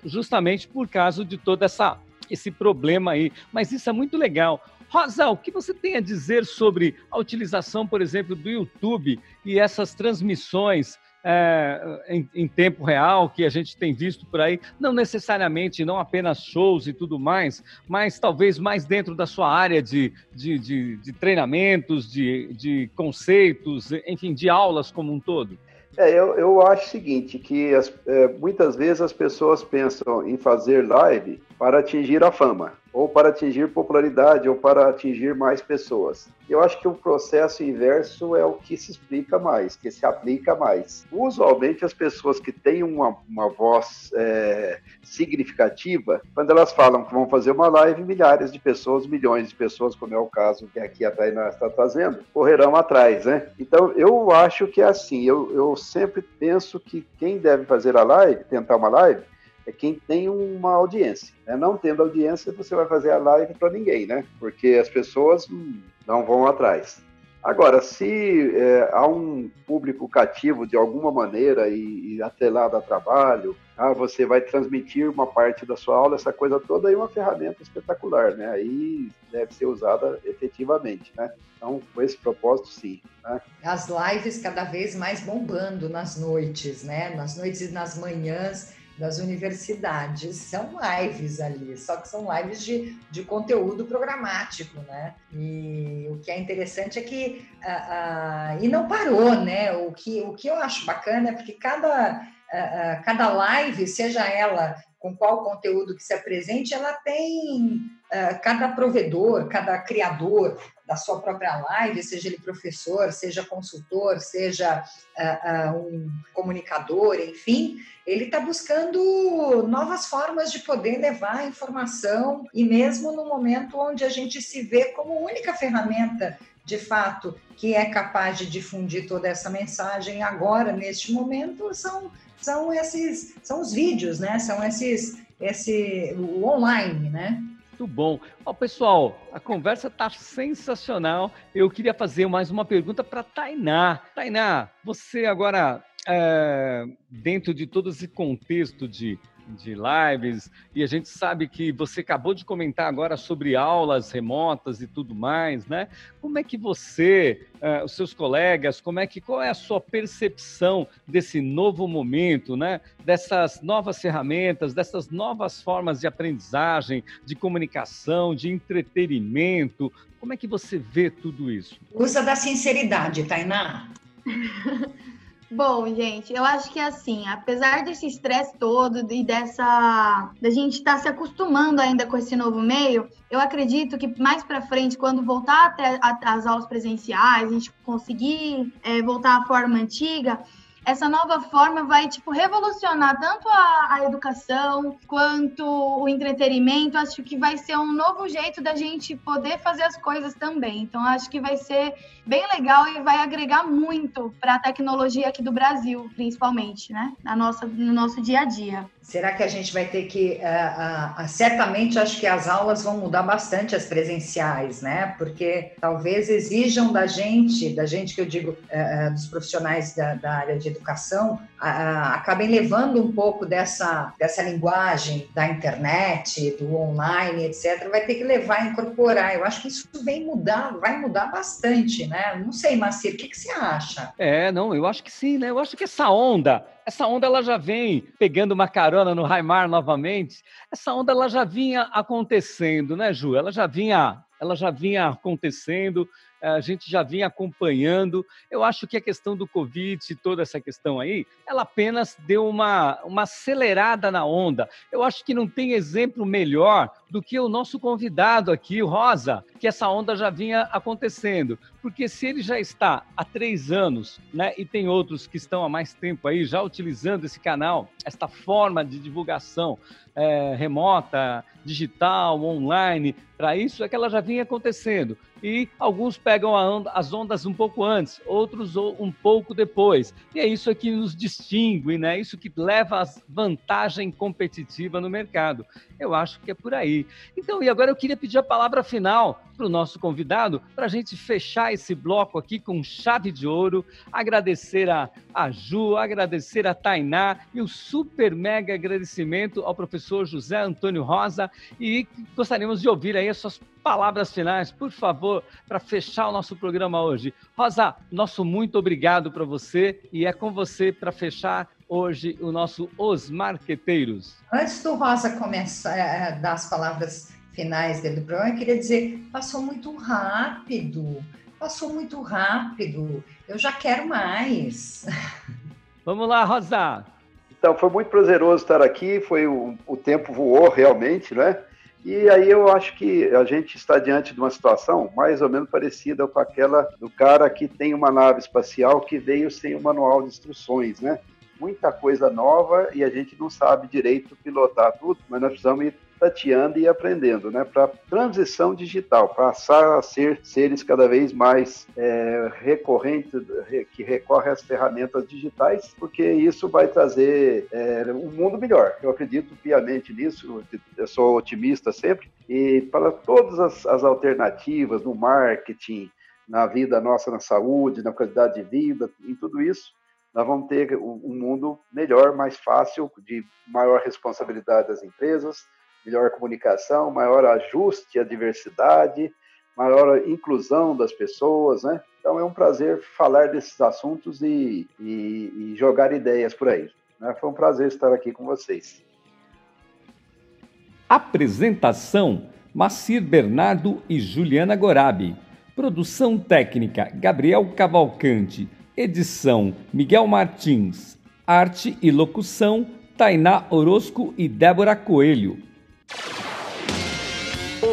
justamente por causa de toda essa esse problema aí. Mas isso é muito legal. Rosa, o que você tem a dizer sobre a utilização, por exemplo, do YouTube e essas transmissões é, em, em, tempo real que a gente tem visto por aí, não necessariamente, não apenas shows e tudo mais, mas talvez mais dentro da sua área de, de, de, de treinamentos, de, de conceitos, enfim, de aulas como um todo? É, eu, eu acho o seguinte, que as, é, muitas vezes as pessoas pensam em fazer live para atingir a fama, ou para atingir popularidade, ou para atingir mais pessoas. Eu acho que o processo inverso é o que se explica mais, que se aplica mais. Usualmente, as pessoas que têm uma, uma voz é, significativa, quando elas falam que vão fazer uma live, milhares de pessoas, milhões de pessoas, como é o caso que aqui a Tainá está trazendo, correrão atrás, né? Então, eu acho que é assim. Eu, eu sempre penso que quem deve fazer a live, tentar uma live, é quem tem uma audiência. Né? Não tendo audiência, você vai fazer a live para ninguém, né? Porque as pessoas hum, não vão atrás. Agora, se é, há um público cativo de alguma maneira e, e atrelado a trabalho, ah, você vai transmitir uma parte da sua aula, essa coisa toda é uma ferramenta espetacular, né? Aí deve ser usada efetivamente, né? Então, com esse propósito, sim. Né? As lives cada vez mais bombando nas noites, né? Nas noites e nas manhãs das universidades são lives ali, só que são lives de, de conteúdo programático, né? E o que é interessante é que uh, uh, e não parou, né? O que, o que eu acho bacana é porque cada, uh, cada live, seja ela com qual conteúdo que se apresente, ela tem cada provedor, cada criador da sua própria live, seja ele professor, seja consultor, seja um comunicador, enfim, ele está buscando novas formas de poder levar a informação e mesmo no momento onde a gente se vê como única ferramenta de fato que é capaz de difundir toda essa mensagem agora neste momento são são esses são os vídeos né? São esses esse o online né muito bom. Ó, pessoal, a conversa está sensacional. Eu queria fazer mais uma pergunta para Tainá. Tainá, você agora, é, dentro de todo esse contexto de de lives, e a gente sabe que você acabou de comentar agora sobre aulas remotas e tudo mais, né? Como é que você, uh, os seus colegas, como é que qual é a sua percepção desse novo momento, né? Dessas novas ferramentas, dessas novas formas de aprendizagem, de comunicação, de entretenimento. Como é que você vê tudo isso? Usa da sinceridade, Tainá. Bom, gente, eu acho que assim, apesar desse estresse todo e dessa da gente estar tá se acostumando ainda com esse novo meio, eu acredito que mais para frente, quando voltar até as aulas presenciais, a gente conseguir é, voltar à forma antiga, essa nova forma vai tipo revolucionar tanto a, a, educação quanto o entretenimento. Acho que vai ser um novo jeito da gente poder fazer as coisas também. Então acho que vai ser bem legal e vai agregar muito para a tecnologia aqui do Brasil, principalmente, né? Na nossa, no nosso dia a dia. Será que a gente vai ter que. Uh, uh, certamente, acho que as aulas vão mudar bastante as presenciais, né? Porque talvez exijam da gente, da gente que eu digo, uh, dos profissionais da, da, área de educação, acabem levando um pouco dessa, dessa linguagem da internet, do online, etc. Vai ter que levar, incorporar. Eu acho que isso vem mudar, vai mudar bastante, né? Não sei, Macir, o que, que você acha? É, não, eu acho que sim, né? Eu acho que essa onda essa onda ela já vem pegando uma carona no Raimar novamente. Essa onda ela já vinha acontecendo, né, Ju? Ela já vinha, ela já vinha acontecendo a gente já vinha acompanhando. Eu acho que a questão do Covid e toda essa questão aí, ela apenas deu uma, uma acelerada na onda. Eu acho que não tem exemplo melhor do que o nosso convidado aqui, o Rosa, que essa onda já vinha acontecendo. Porque se ele já está há três anos, né, e tem outros que estão há mais tempo aí já utilizando esse canal, esta forma de divulgação é, remota, digital, online, para isso é que ela já vinha acontecendo e alguns pegam onda, as ondas um pouco antes, outros um pouco depois. E é isso que nos distingue, né? Isso que leva a vantagem competitiva no mercado. Eu acho que é por aí. Então, e agora eu queria pedir a palavra final para o nosso convidado, para a gente fechar esse bloco aqui com chave de ouro. Agradecer a, a Ju, agradecer a Tainá e o super mega agradecimento ao professor José Antônio Rosa. E gostaríamos de ouvir aí as suas palavras finais, por favor, para fechar o nosso programa hoje. Rosa, nosso muito obrigado para você e é com você para fechar hoje o nosso Os Marqueteiros. Antes do Rosa começar a eh, dar as palavras finais dele do programa, eu queria dizer, passou muito rápido, passou muito rápido, eu já quero mais. Vamos lá, Rosa. Então, foi muito prazeroso estar aqui, foi o, o tempo voou realmente, né? E aí eu acho que a gente está diante de uma situação mais ou menos parecida com aquela do cara que tem uma nave espacial que veio sem o manual de instruções, né? Muita coisa nova e a gente não sabe direito pilotar tudo, mas nós precisamos ir tateando e aprendendo, né? Para transição digital, passar a ser seres cada vez mais é, recorrentes, que recorrem às ferramentas digitais, porque isso vai trazer é, um mundo melhor. Eu acredito piamente nisso, eu sou otimista sempre, e para todas as, as alternativas no marketing, na vida nossa, na saúde, na qualidade de vida, em tudo isso, nós vamos ter um mundo melhor, mais fácil, de maior responsabilidade das empresas, melhor comunicação, maior ajuste à diversidade, maior inclusão das pessoas, né? Então é um prazer falar desses assuntos e, e, e jogar ideias por aí. Né? Foi um prazer estar aqui com vocês. Apresentação: Macir Bernardo e Juliana Gorabi. Produção técnica: Gabriel Cavalcante. Edição: Miguel Martins. Arte e locução: Tainá Orosco e Débora Coelho.